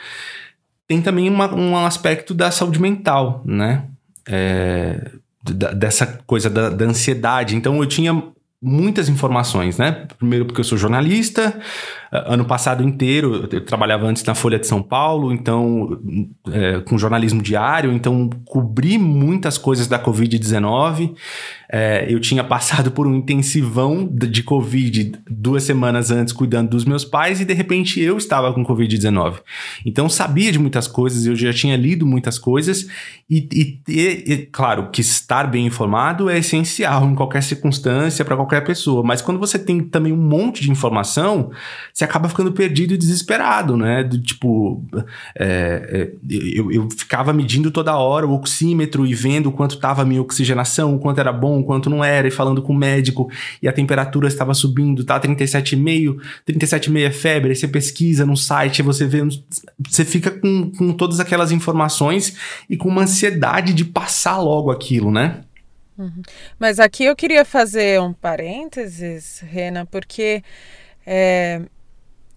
tem também uma, um aspecto da saúde mental, né? É, da, dessa coisa da, da ansiedade. Então eu tinha muitas informações, né? Primeiro porque eu sou jornalista, ano passado inteiro eu trabalhava antes na Folha de São Paulo, então é, com jornalismo diário, então cobri muitas coisas da Covid-19 é, eu tinha passado por um intensivão de Covid duas semanas antes, cuidando dos meus pais, e de repente eu estava com Covid-19. Então sabia de muitas coisas, eu já tinha lido muitas coisas, e, e, e, claro que estar bem informado é essencial em qualquer circunstância para qualquer pessoa, mas quando você tem também um monte de informação, você acaba ficando perdido e desesperado, né? Do, tipo, é, é, eu, eu ficava medindo toda hora o oxímetro e vendo quanto estava a minha oxigenação, o quanto era bom bom, quanto não era, e falando com o médico, e a temperatura estava subindo, tá 37,5, 37,5 é febre, aí você pesquisa no site, você vê, você fica com, com todas aquelas informações e com uma ansiedade de passar logo aquilo, né? Uhum. Mas aqui eu queria fazer um parênteses, Rena, porque É,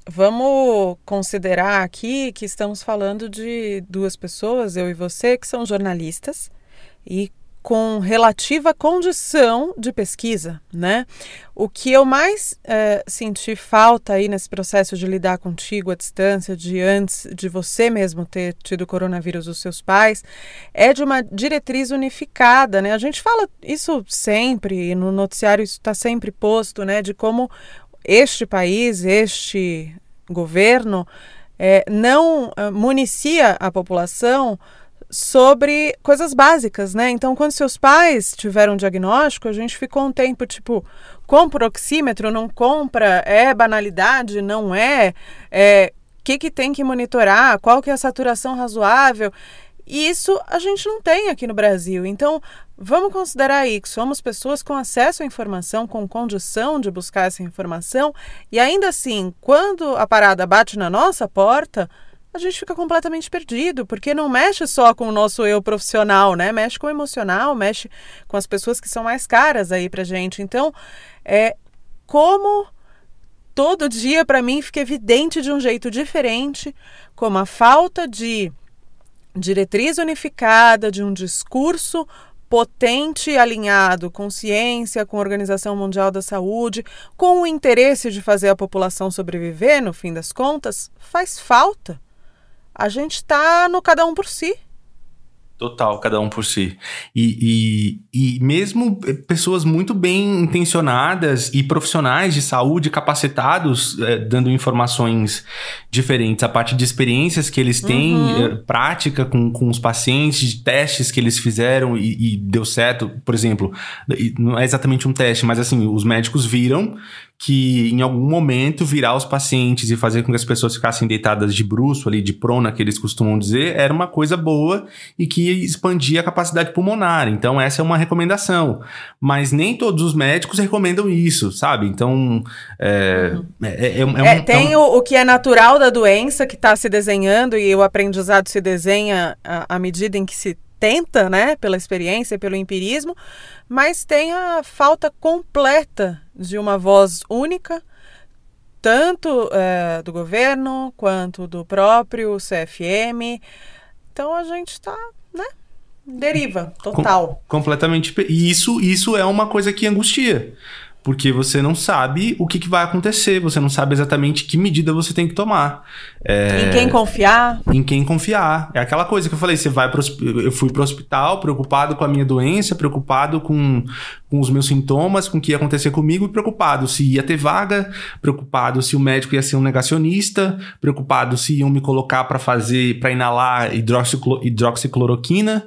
vamos considerar aqui que estamos falando de duas pessoas, eu e você, que são jornalistas e com relativa condição de pesquisa, né? O que eu mais é, senti falta aí nesse processo de lidar contigo à distância, de antes de você mesmo ter tido coronavírus os seus pais, é de uma diretriz unificada, né? A gente fala isso sempre, no noticiário isso está sempre posto, né? De como este país, este governo, é, não uh, municia a população sobre coisas básicas, né? Então, quando seus pais tiveram um diagnóstico, a gente ficou um tempo tipo, compra oxímetro, não compra, é banalidade, não é, é que, que tem que monitorar, qual que é a saturação razoável. E isso a gente não tem aqui no Brasil. Então, vamos considerar aí que somos pessoas com acesso à informação, com condição de buscar essa informação, e ainda assim, quando a parada bate na nossa porta, a gente fica completamente perdido, porque não mexe só com o nosso eu profissional, né? Mexe com o emocional, mexe com as pessoas que são mais caras aí pra gente. Então, é como todo dia para mim fica evidente de um jeito diferente, como a falta de diretriz unificada, de um discurso potente e alinhado com ciência, com a Organização Mundial da Saúde, com o interesse de fazer a população sobreviver, no fim das contas, faz falta a gente está no cada um por si. Total, cada um por si. E, e, e mesmo pessoas muito bem intencionadas e profissionais de saúde capacitados, é, dando informações diferentes, a partir de experiências que eles têm, uhum. é, prática com, com os pacientes, de testes que eles fizeram e, e deu certo. Por exemplo, não é exatamente um teste, mas assim, os médicos viram que em algum momento virar os pacientes e fazer com que as pessoas ficassem deitadas de bruxo ali, de prona, que eles costumam dizer, era uma coisa boa e que expandia a capacidade pulmonar. Então, essa é uma recomendação. Mas nem todos os médicos recomendam isso, sabe? Então, é, uhum. é, é, é, é um, é tem o, o, que é natural da doença que está se desenhando e o aprendizado se desenha à medida em que se tenta, né, pela experiência, pelo empirismo, mas tem a falta completa de uma voz única, tanto é, do governo quanto do próprio CFM. Então a gente está, né, deriva total. Com, completamente. E isso, isso é uma coisa que angustia porque você não sabe o que, que, vai acontecer, você não sabe exatamente que medida você tem que tomar. É... Em quem confiar? Em quem confiar. É aquela coisa que eu falei, você vai pro, eu fui para o hospital preocupado com a minha doença, preocupado com, com os meus sintomas, com o que ia acontecer comigo e preocupado se ia ter vaga, preocupado se o médico ia ser um negacionista, preocupado se iam me colocar para fazer, para inalar hidroxicloroquina.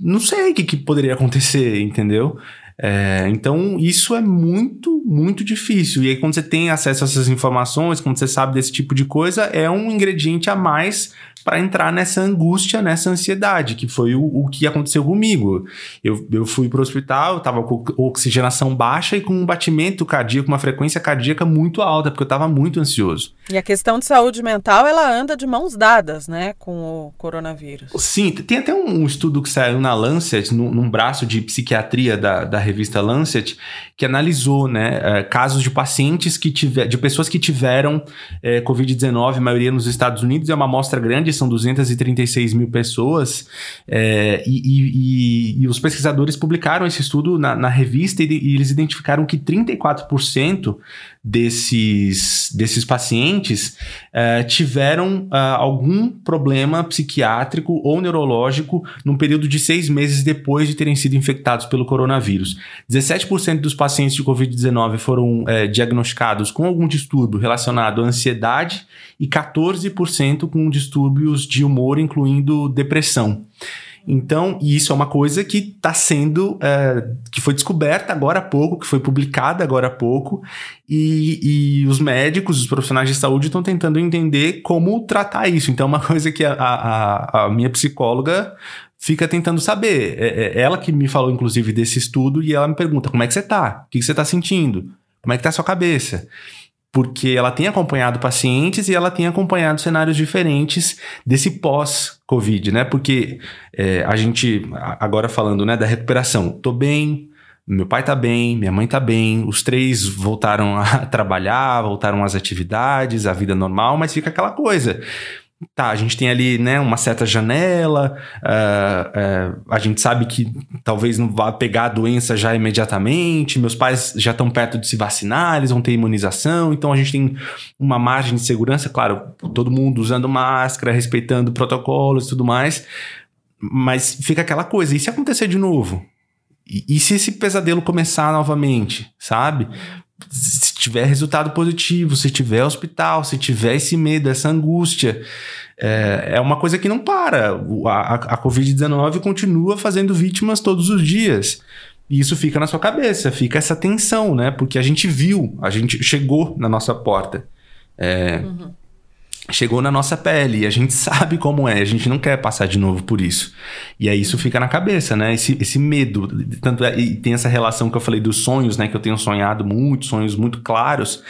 Não sei o que, que poderia acontecer, entendeu? É, então, isso é muito, muito difícil. E aí, quando você tem acesso a essas informações, quando você sabe desse tipo de coisa, é um ingrediente a mais para entrar nessa angústia, nessa ansiedade, que foi o, o que aconteceu comigo. Eu, eu fui para o hospital, estava com oxigenação baixa e com um batimento cardíaco, uma frequência cardíaca muito alta, porque eu estava muito ansioso. E a questão de saúde mental, ela anda de mãos dadas, né, com o coronavírus. Sim, tem até um estudo que saiu na Lancet, num, num braço de psiquiatria da, da revista Lancet, que analisou, né, eh, casos de pacientes que tiveram, de pessoas que tiveram é, Covid-19, a maioria nos Estados Unidos, é uma amostra grande, são 236 mil pessoas, é, e, e, e, os pesquisadores publicaram esse estudo na, na revista e, e, eles identificaram que 34% desses, desses pacientes é, tiveram é, algum problema psiquiátrico ou neurológico num período de seis meses depois de terem sido infectados pelo coronavírus. 17% dos pacientes de Covid-19 foram é, diagnosticados com algum distúrbio relacionado à ansiedade e 14% com distúrbios de humor, incluindo depressão. Então, isso é uma coisa que está sendo, é, que foi descoberta agora há pouco, que foi publicada agora há pouco, e, e os médicos, os profissionais de saúde estão tentando entender como tratar isso. Então, é uma coisa que a, a, a minha psicóloga fica tentando saber. É, é, ela que me falou, inclusive, desse estudo, e ela me pergunta: como é que você está? O que, que você está sentindo? Como é que está a sua cabeça? Porque ela tem acompanhado pacientes e ela tem acompanhado cenários diferentes desse pós-Covid, né? Porque é, a gente, agora falando né, da recuperação, tô bem, Meu pai tá bem, minha mãe tá bem, os três voltaram a trabalhar, voltaram às atividades, a vida normal, mas fica aquela coisa. Tá, a gente tem ali né, uma certa janela, uh, uh, a gente sabe que talvez não vá pegar a doença já imediatamente, meus pais já estão perto de se vacinar, eles vão ter imunização, então a gente tem uma margem de segurança, claro, todo mundo usando máscara, respeitando protocolos e tudo mais, mas fica aquela coisa, e se acontecer de novo? E, e se esse pesadelo começar novamente, sabe? Se tiver resultado positivo, se tiver hospital, se tiver esse medo, essa angústia, é, é uma coisa que não para. A, a Covid-19 continua fazendo vítimas todos os dias. E isso fica na sua cabeça, fica essa tensão, né? Porque a gente viu, a gente chegou na nossa porta. É, uhum chegou na nossa pele e a gente sabe como é, a gente não quer passar de novo por isso. E aí isso fica na cabeça, né? Esse, esse medo, tanto é, e tem essa relação que eu falei dos sonhos, né? Que eu tenho sonhado muito, sonhos muito claros.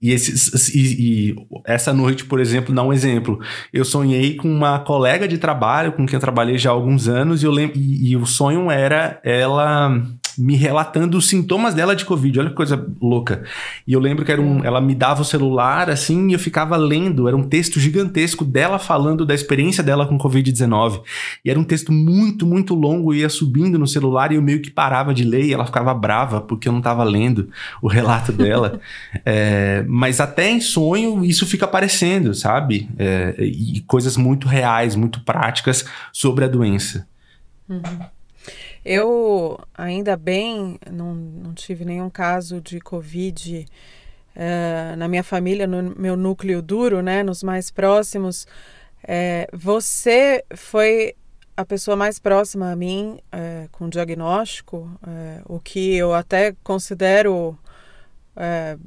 E, esses, e, e, essa noite, por exemplo, dá um exemplo. Eu sonhei com uma colega de trabalho com quem eu trabalhei já há alguns anos e, eu lembro, e, e o sonho era ela me relatando os sintomas dela de Covid. Olha que coisa louca. E eu lembro que era um, ela me dava o celular assim e eu ficava lendo. Era um texto gigantesco dela falando da experiência dela com Covid-19. E era um texto muito, muito longo. e ia subindo no celular e eu meio que parava de ler e ela ficava brava porque eu não estava lendo o relato dela. é, mas até em sonho isso fica aparecendo, sabe? É, e coisas muito reais, muito práticas sobre a doença. Uhum. Eu, ainda bem, não, não tive nenhum caso de Covid uh, na minha família, no meu núcleo duro, né, nos mais próximos. É, você foi a pessoa mais próxima a mim é, com diagnóstico, é, o que eu até considero é,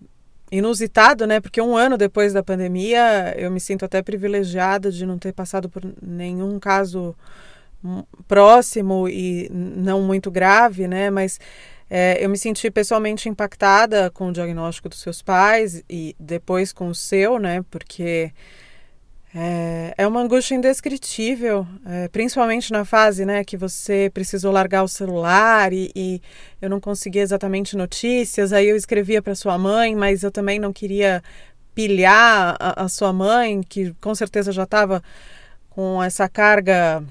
inusitado, né? Porque um ano depois da pandemia eu me sinto até privilegiada de não ter passado por nenhum caso próximo e não muito grave, né? Mas é, eu me senti pessoalmente impactada com o diagnóstico dos seus pais e depois com o seu, né? Porque é, é uma angústia indescritível, é, principalmente na fase, né, que você precisou largar o celular e, e eu não conseguia exatamente notícias. Aí eu escrevia para sua mãe, mas eu também não queria pilhar a, a sua mãe, que com certeza já estava com essa carga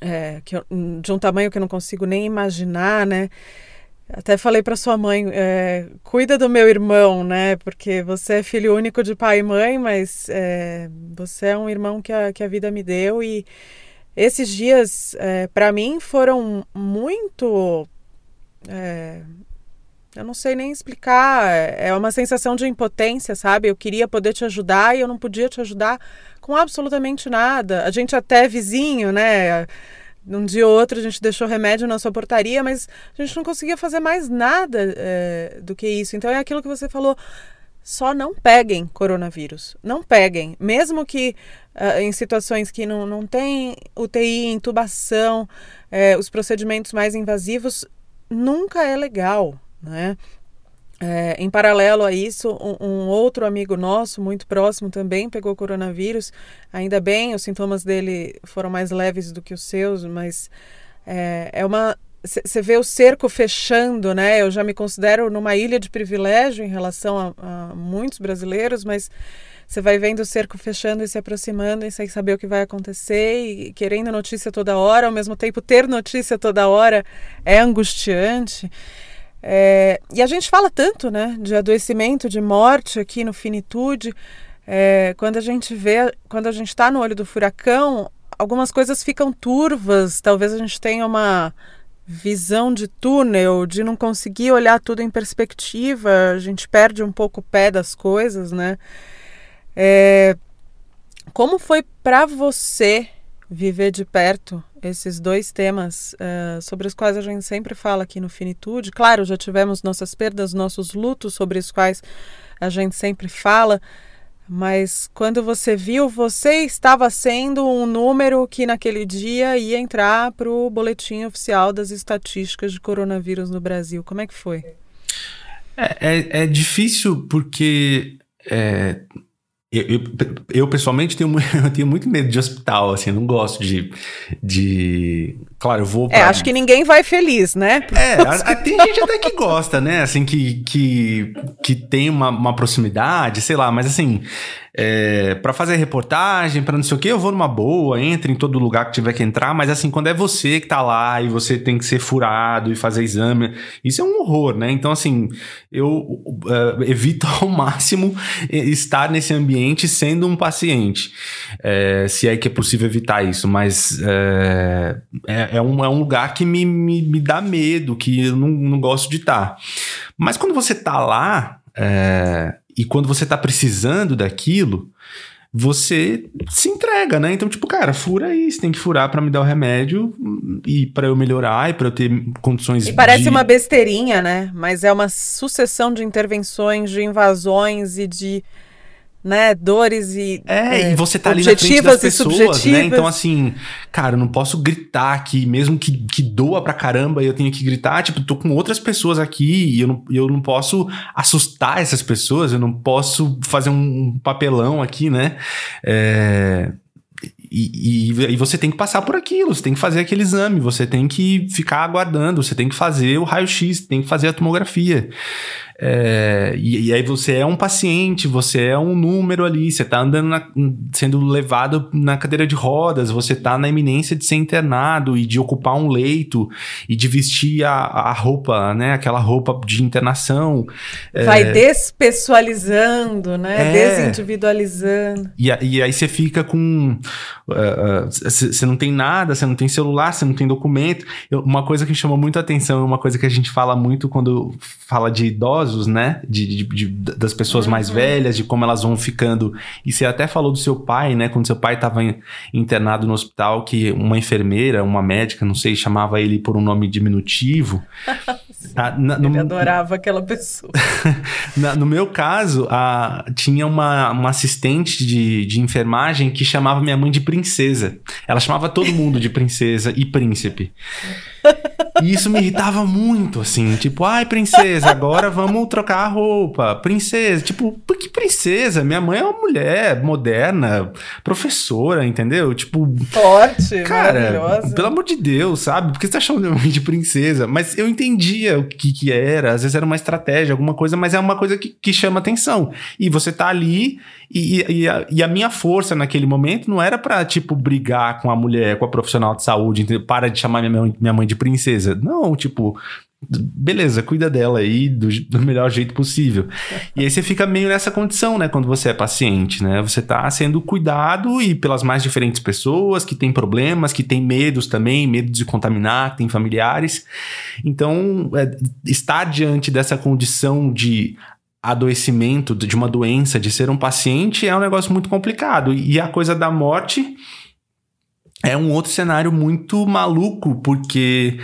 é, que eu, de um tamanho que eu não consigo nem imaginar, né? Até falei para sua mãe, é, cuida do meu irmão, né? Porque você é filho único de pai e mãe, mas é, você é um irmão que a, que a vida me deu e esses dias é, para mim foram muito é, eu não sei nem explicar. É uma sensação de impotência, sabe? Eu queria poder te ajudar e eu não podia te ajudar com absolutamente nada. A gente até é vizinho, né? Um dia ou outro a gente deixou remédio na sua portaria, mas a gente não conseguia fazer mais nada é, do que isso. Então é aquilo que você falou. Só não peguem coronavírus. Não peguem. Mesmo que uh, em situações que não, não tem UTI, intubação, é, os procedimentos mais invasivos, nunca é legal né? É, em paralelo a isso, um, um, outro amigo nosso, muito próximo também, pegou coronavírus. Ainda bem, os sintomas dele foram mais leves do que os seus, mas é, é uma. Você vê o cerco fechando, né? Eu já me considero numa ilha de privilégio em relação a, a muitos brasileiros, mas você vai vendo o cerco fechando e se aproximando e sem saber o que vai acontecer e querendo notícia toda hora, ao mesmo tempo ter notícia toda hora é angustiante. É, e a gente fala tanto né, de adoecimento, de morte aqui no Finitude. É, quando a gente vê, quando a gente está no olho do furacão, algumas coisas ficam turvas. Talvez a gente tenha uma visão de túnel, de não conseguir olhar tudo em perspectiva. A gente perde um pouco o pé das coisas, né? É, como foi para você viver de perto esses dois temas uh, sobre os quais a gente sempre fala aqui no Finitude. Claro, já tivemos nossas perdas, nossos lutos sobre os quais a gente sempre fala, mas quando você viu, você estava sendo um número que naquele dia ia entrar para o boletim oficial das estatísticas de coronavírus no Brasil. Como é que foi? É, é, é difícil porque é, eu, eu, pessoalmente tenho, eu tenho muito medo de hospital, assim, não gosto de, de. Claro, eu vou. É, acho que ninguém vai feliz, né? É, a, a, tem gente até que gosta, né? Assim, que, que, que tem uma, uma proximidade, sei lá, mas assim é, para fazer reportagem, para não sei o que, eu vou numa boa, entre em todo lugar que tiver que entrar, mas assim, quando é você que tá lá e você tem que ser furado e fazer exame, isso é um horror, né? Então, assim, eu uh, evito ao máximo estar nesse ambiente sendo um paciente, é, se é que é possível evitar isso, mas é, é, é, um, é um lugar que me, me, me dá medo, que eu não, não gosto de estar. Mas quando você tá lá, é, e quando você tá precisando daquilo, você se entrega, né? Então, tipo, cara, fura aí, você tem que furar para me dar o remédio e para eu melhorar e para eu ter condições E parece de... uma besteirinha, né? Mas é uma sucessão de intervenções, de invasões e de né, dores e É, é e você tá ali na frente das pessoas, né? Então assim, cara, eu não posso gritar aqui, mesmo que, que doa pra caramba e eu tenho que gritar, tipo, tô com outras pessoas aqui e eu não, eu não posso assustar essas pessoas, eu não posso fazer um papelão aqui, né? É, e, e, e, você tem que passar por aquilo, você tem que fazer aquele exame, você tem que ficar aguardando, você tem que fazer o raio-x, tem que fazer a tomografia. É, e, e, aí você é um paciente, você é um número ali, você está andando na, sendo levado na cadeira de rodas, você está na iminência de ser internado e de ocupar um leito e de vestir a, a roupa, né? Aquela roupa de internação. Vai é, despessoalizando, né? É, Desindividualizando. E, e aí você fica com. Você uh, uh, não tem nada, você não tem celular, você não tem documento. Eu, uma coisa que chama muito atenção, uma coisa que a gente fala muito quando fala de idosos idosos, né? De, de, de das pessoas uhum. mais velhas, de como elas vão ficando. E você até falou do seu pai, né? Quando seu pai estava internado no hospital, que uma enfermeira, uma médica, não sei, chamava ele por um nome diminutivo. Ah, na, no, ele adorava aquela pessoa. na, no meu caso, a, tinha uma, uma assistente de, de enfermagem que chamava minha mãe de princesa. Ela chamava todo mundo de princesa e príncipe. E isso me irritava muito, assim, tipo, ai, princesa, agora vamos trocar a roupa. Princesa, tipo, por que princesa? Minha mãe é uma mulher moderna, professora, entendeu? Tipo. Forte, cara, pelo amor de Deus, sabe? Por que você tá chamando minha mãe de princesa? Mas eu entendia o que que era, às vezes era uma estratégia, alguma coisa, mas é uma coisa que, que chama atenção. E você tá ali e, e, a, e, a, minha força naquele momento não era para tipo, brigar com a mulher, com a profissional de saúde, para de chamar minha mãe, minha mãe de princesa. Não, tipo, beleza, cuida dela aí do, do, melhor jeito possível. E aí você fica meio nessa condição, né, quando você é paciente, né? Você tá sendo cuidado e pelas mais diferentes pessoas que têm problemas, que têm medos também, medo de contaminar, têm familiares. Então, é, estar diante dessa condição de adoecimento, de uma doença, de ser um paciente, é um negócio muito complicado. E a coisa da morte é um outro cenário muito maluco, porque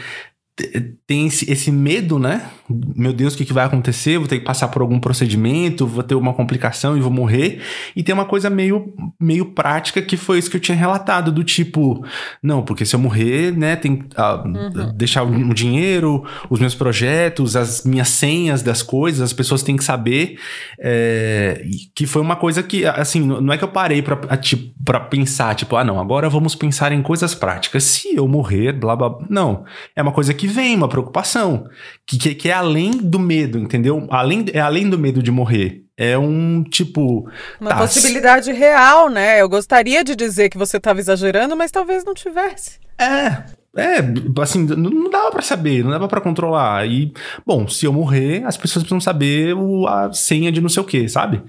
tem esse, esse medo, né? Meu Deus, o que, que vai acontecer? Vou ter que passar por algum procedimento, vou ter uma complicação e vou morrer. E tem uma coisa meio, meio prática que foi isso que eu tinha relatado, do tipo, não, porque se eu morrer, né, tem que uh, uhum. deixar o dinheiro, os meus projetos, as minhas senhas das coisas, as pessoas têm que saber. É, que foi uma coisa que, assim, não é que eu parei pra, tipo, pra pensar, tipo, ah, não, agora vamos pensar em coisas práticas. Se eu morrer, blá blá. Não. É uma coisa que vem, uma preocupação. Que, que, que é além do medo, entendeu? Além, é além do medo de morrer. É um tipo. Uma tá, possibilidade real, né? Eu gostaria de dizer que você estava exagerando, mas talvez não tivesse. É, é, assim, não dava para saber, não dava para controlar. E, bom, se eu morrer, as pessoas precisam saber o, a senha de não sei o que, sabe?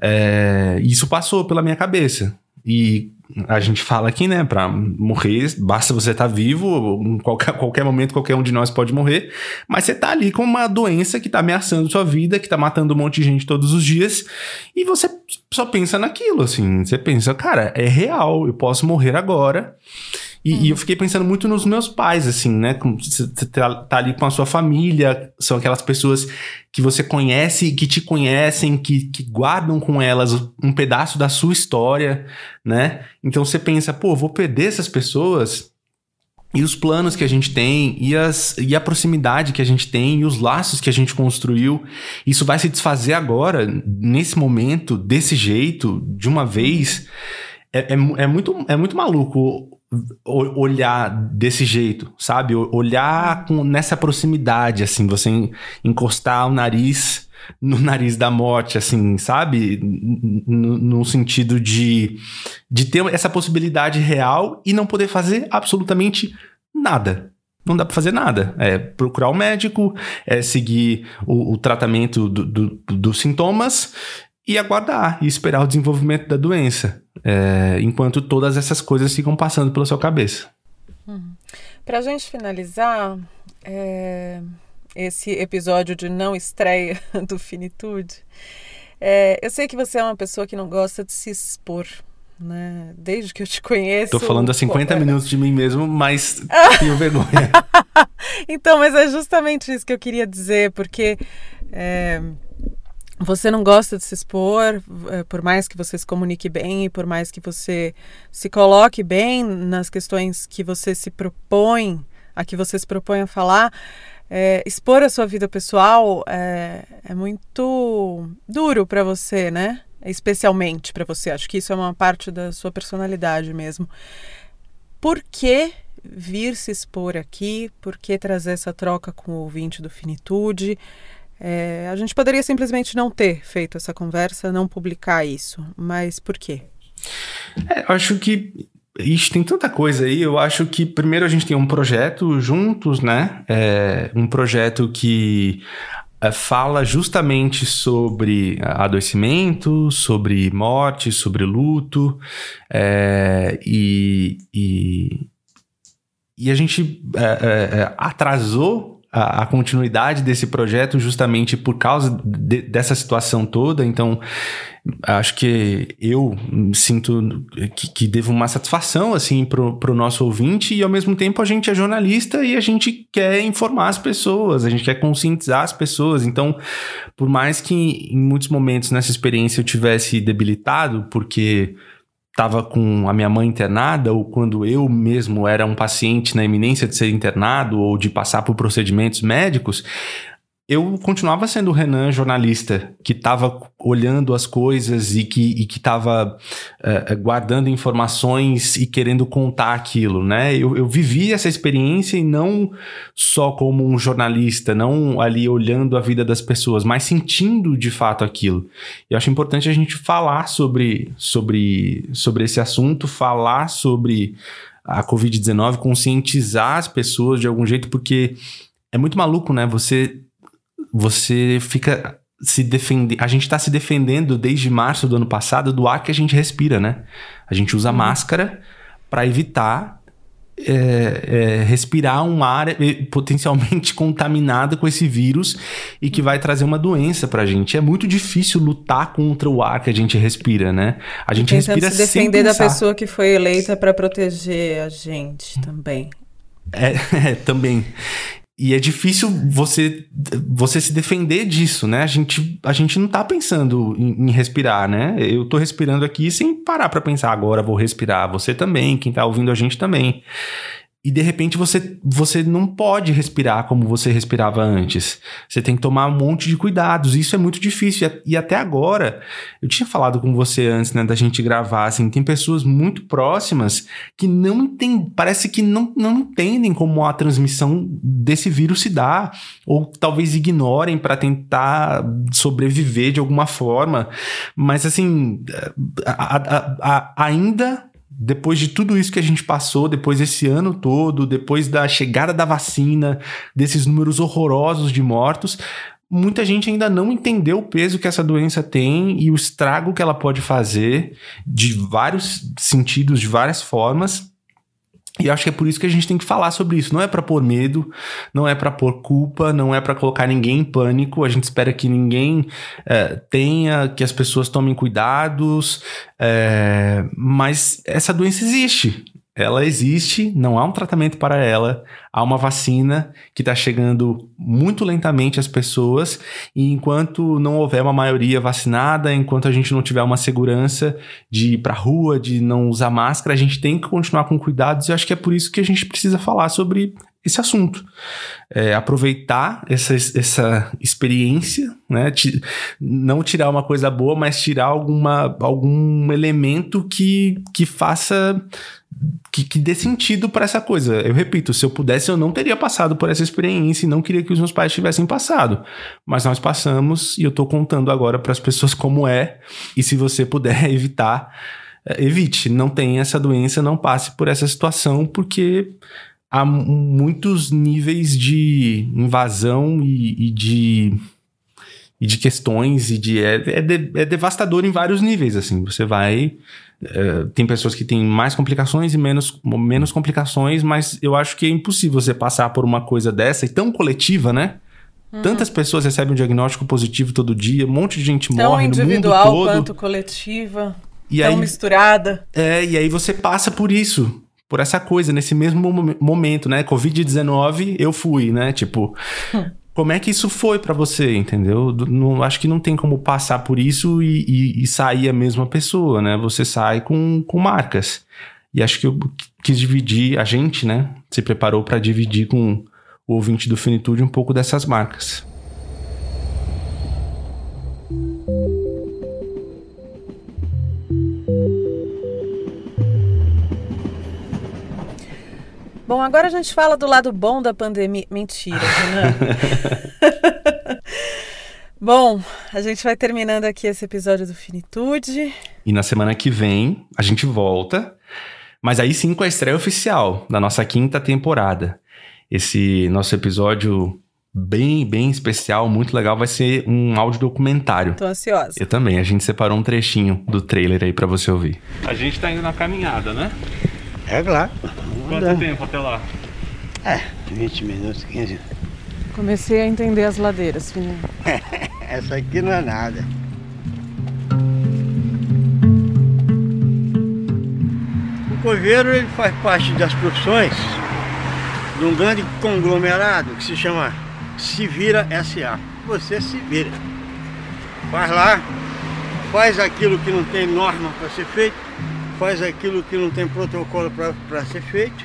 É, isso passou pela minha cabeça. E a gente fala aqui, né, para morrer, basta você estar tá vivo, em qualquer, qualquer momento qualquer um de nós pode morrer, mas você tá ali com uma doença que tá ameaçando sua vida, que tá matando um monte de gente todos os dias, e você só pensa naquilo, assim, você pensa, cara, é real, eu posso morrer agora. E, e, eu fiquei pensando muito nos meus pais, assim, né? Você tá, tá, ali com a sua família, são aquelas pessoas que você conhece, que te conhecem, que, que guardam com elas um pedaço da sua história, né? Então você pensa, pô, vou perder essas pessoas. E os planos que a gente tem, e, as, e a proximidade que a gente tem, e os laços que a gente construiu, isso vai se desfazer agora, nesse momento, desse jeito, de uma vez. É, é, é muito, é muito maluco olhar desse jeito, sabe? Olhar com, nessa proximidade, assim, você encostar o nariz no nariz da morte, assim, sabe? No, no, sentido de, de ter essa possibilidade real e não poder fazer absolutamente nada. Não dá para fazer nada. É procurar o um médico, é seguir o, o tratamento do, do, dos sintomas e aguardar e esperar o desenvolvimento da doença, é, enquanto todas essas coisas ficam passando pela sua cabeça. Uhum. Para a gente finalizar é, esse episódio de não estreia do Finitude, é, eu sei que você é uma pessoa que não gosta de se expor. Né? Desde que eu te conheço. Tô falando há 50 pô, minutos de mim mesmo, mas tenho vergonha. então, mas é justamente isso que eu queria dizer, porque é, você não gosta de se expor, é, por mais que você se comunique bem e por mais que você se coloque bem nas questões que você se propõe, a que você se propõe a falar, é, expor a sua vida pessoal é, é muito duro para você, né? Especialmente para você. Acho que isso é uma parte da sua personalidade mesmo. Por que vir se expor aqui? Por que trazer essa troca com o ouvinte do Finitude? É, a gente poderia simplesmente não ter feito essa conversa, não publicar isso, mas por quê? É, acho que Ixi, tem tanta coisa aí. Eu acho que primeiro a gente tem um projeto juntos, né? É, um projeto que é, fala justamente sobre adoecimento, sobre morte, sobre luto, é, e, e, e, a gente é, é, é atrasou a, a, continuidade desse projeto justamente por causa de, dessa situação toda. Então, acho que eu sinto que, que devo uma satisfação assim pro, pro nosso ouvinte e ao mesmo tempo a gente é jornalista e a gente quer informar as pessoas, a gente quer conscientizar as pessoas. Então, por mais que em muitos momentos nessa experiência eu tivesse debilitado, porque estava com a minha mãe internada ou quando eu mesmo era um paciente na iminência de ser internado ou de passar por procedimentos médicos, eu continuava sendo o Renan jornalista, que estava olhando as coisas e que estava uh, guardando informações e querendo contar aquilo, né? Eu, eu vivi essa experiência e não só como um jornalista, não ali olhando a vida das pessoas, mas sentindo de fato aquilo. Eu acho importante a gente falar sobre, sobre, sobre esse assunto, falar sobre a Covid-19, conscientizar as pessoas de algum jeito, porque é muito maluco, né? Você você fica se defender. A gente está se defendendo desde março do ano passado do ar que a gente respira, né? A gente usa uhum. máscara para evitar é, é, respirar um ar é, potencialmente contaminado com esse vírus e que vai trazer uma doença pra gente. É muito difícil lutar contra o ar que a gente respira, né? A gente respira se defender da pessoa que foi eleita para proteger a gente também. É, é, também. E é difícil você você se defender disso, né? A gente, a gente não tá pensando em, em respirar, né? Eu tô respirando aqui sem parar para pensar agora vou respirar. Você também, quem tá ouvindo a gente também e de repente você, você não pode respirar como você respirava antes. Você tem que tomar um monte de cuidados. Isso é muito difícil. E, até agora, eu tinha falado com você antes né, da gente gravar, assim, tem pessoas muito próximas que não entendem, parece que não, não entendem como a transmissão desse vírus se dá, ou talvez ignorem para tentar sobreviver de alguma forma. Mas assim, a, a, a, ainda depois de tudo isso que a gente passou, depois desse ano todo, depois da chegada da vacina, desses números horrorosos de mortos, muita gente ainda não entendeu o peso que essa doença tem e o estrago que ela pode fazer de vários sentidos, de várias formas. E acho que é por isso que a gente tem que falar sobre isso. Não é para pôr medo, não é para pôr culpa, não é para colocar ninguém em pânico. A gente espera que ninguém é, tenha, que as pessoas tomem cuidados, é, mas essa doença existe ela existe, não há um tratamento para ela, há uma vacina que está chegando muito lentamente às pessoas, e enquanto não houver uma maioria vacinada, enquanto a gente não tiver uma segurança de ir para a rua, de não usar máscara, a gente tem que continuar com cuidados, e acho que é por isso que a gente precisa falar sobre esse assunto. É, aproveitar essa, essa experiência, né? não tirar uma coisa boa, mas tirar alguma, algum elemento que, que faça. Que, que dê sentido para essa coisa. Eu repito, se eu pudesse, eu não teria passado por essa experiência e não queria que os meus pais tivessem passado. Mas nós passamos e eu tô contando agora para as pessoas como é. E se você puder evitar, é, evite. Não tenha essa doença, não passe por essa situação, porque há muitos níveis de invasão e, e de e de questões e de é, é, de, é, devastador em vários níveis assim você vai é, tem pessoas que têm mais complicações e menos, menos complicações mas eu acho que é impossível você passar por uma coisa dessa e tão coletiva né uhum. Tantas pessoas recebem um diagnóstico positivo todo dia, um monte de gente tão morre no mundo todo. individual quanto coletiva, e tão aí, misturada. É, e aí você passa por isso por essa coisa, nesse mesmo momento, né? Covid-19, eu fui, né? Tipo, hum. Como é que isso foi para você, entendeu? Não, acho que não tem como passar por isso e, e, e, sair a mesma pessoa, né? Você sai com, com marcas. E acho que eu quis dividir, a gente, né? Se preparou para dividir com o ouvinte do Finitude um pouco dessas marcas. Bom, agora a gente fala do lado bom da pandemia. Mentira, Renan. bom, a gente vai terminando aqui esse episódio do Finitude. E na semana que vem a gente volta, mas aí sim com a estreia oficial da nossa quinta temporada. Esse nosso episódio bem, bem especial, muito legal, vai ser um áudio documentário. Tô ansiosa. Eu também, a gente separou um trechinho do trailer aí para você ouvir. A gente tá indo na caminhada, né? É claro. Quanto tempo até lá? É, 20 minutos, 15. Comecei a entender as ladeiras, filhinho. Essa aqui não é nada. O coveiro ele faz parte das profissões de um grande conglomerado que se chama Se Vira SA. Você se vira. Faz lá, faz aquilo que não tem norma para ser feito, faz aquilo que não tem protocolo para ser feito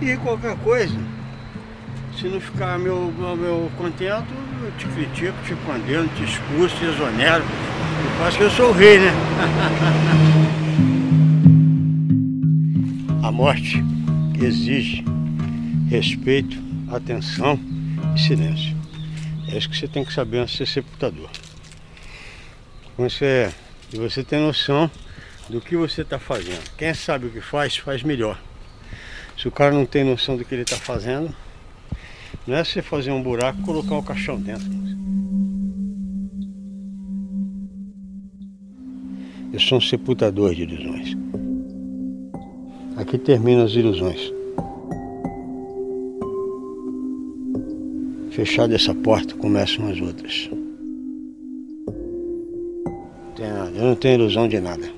e qualquer coisa. Se não ficar meu, meu, meu contento, eu te critico, te condeno, te expulso, te exonero. Eu faço que eu sou o rei, né? A morte exige respeito, atenção e silêncio. É isso que você tem que saber antes de ser sepultador. Você, e você tem noção do que você está fazendo. Quem sabe o que faz, faz melhor. Se o cara não tem noção do que ele está fazendo, não é você fazer um buraco e colocar o caixão dentro. Eu sou um sepultador de ilusões. Aqui terminam as ilusões. Fechada essa porta, começam as outras. Eu não tenho ilusão de nada.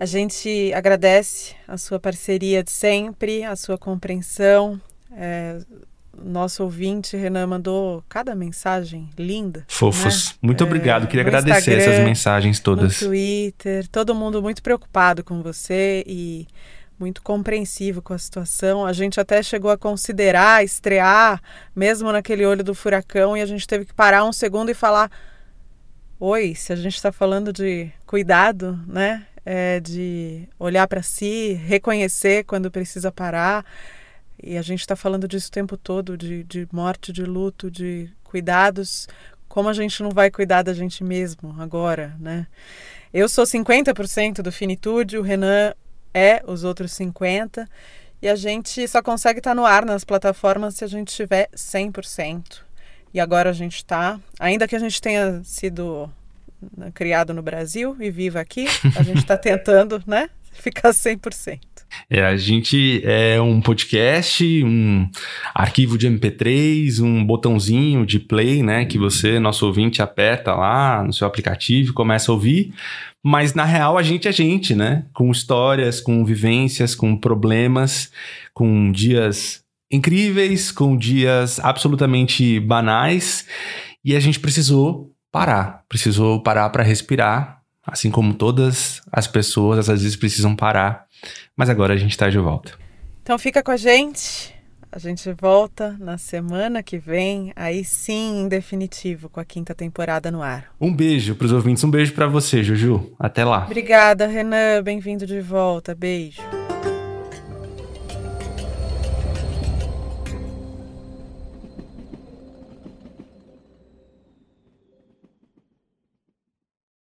A gente agradece a sua parceria de sempre, a sua compreensão. É, nosso ouvinte, Renan, mandou cada mensagem linda. Fofos. Né? Muito obrigado. Queria agradecer essas mensagens todas. No Twitter, todo mundo muito preocupado com você e muito compreensivo com a situação. A gente até chegou a considerar estrear, mesmo naquele olho do furacão, e a gente teve que parar um segundo e falar: Oi, se a gente está falando de cuidado, né? É, de olhar para si, reconhecer quando precisa parar. E a gente está falando disso o tempo todo, de, de morte, de luto, de cuidados. Como a gente não vai cuidar da gente mesmo agora, né? Eu sou 50% do Finitude, o Renan é os outros 50%. E a gente só consegue estar tá no ar nas plataformas se a gente tiver 100%. E agora a gente está, ainda que a gente tenha sido criado no Brasil e viva aqui, a gente está tentando, né, ficar 100%. É, a gente é um podcast, um arquivo de MP3, um botãozinho de play, né, que você, nosso ouvinte, aperta lá no seu aplicativo e começa a ouvir. Mas na real a gente é gente, né? Com histórias, com vivências, com problemas, com dias incríveis, com dias absolutamente banais, e a gente precisou parar, precisou parar para respirar, assim como todas as pessoas às vezes precisam parar. Mas agora a gente está de volta. Então fica com a gente. A gente volta na semana que vem, aí sim, em definitivo, com a quinta temporada no ar. Um beijo para os ouvintes, um beijo para você, Juju. Até lá. Obrigada, Renan. Bem-vindo de volta. Beijo.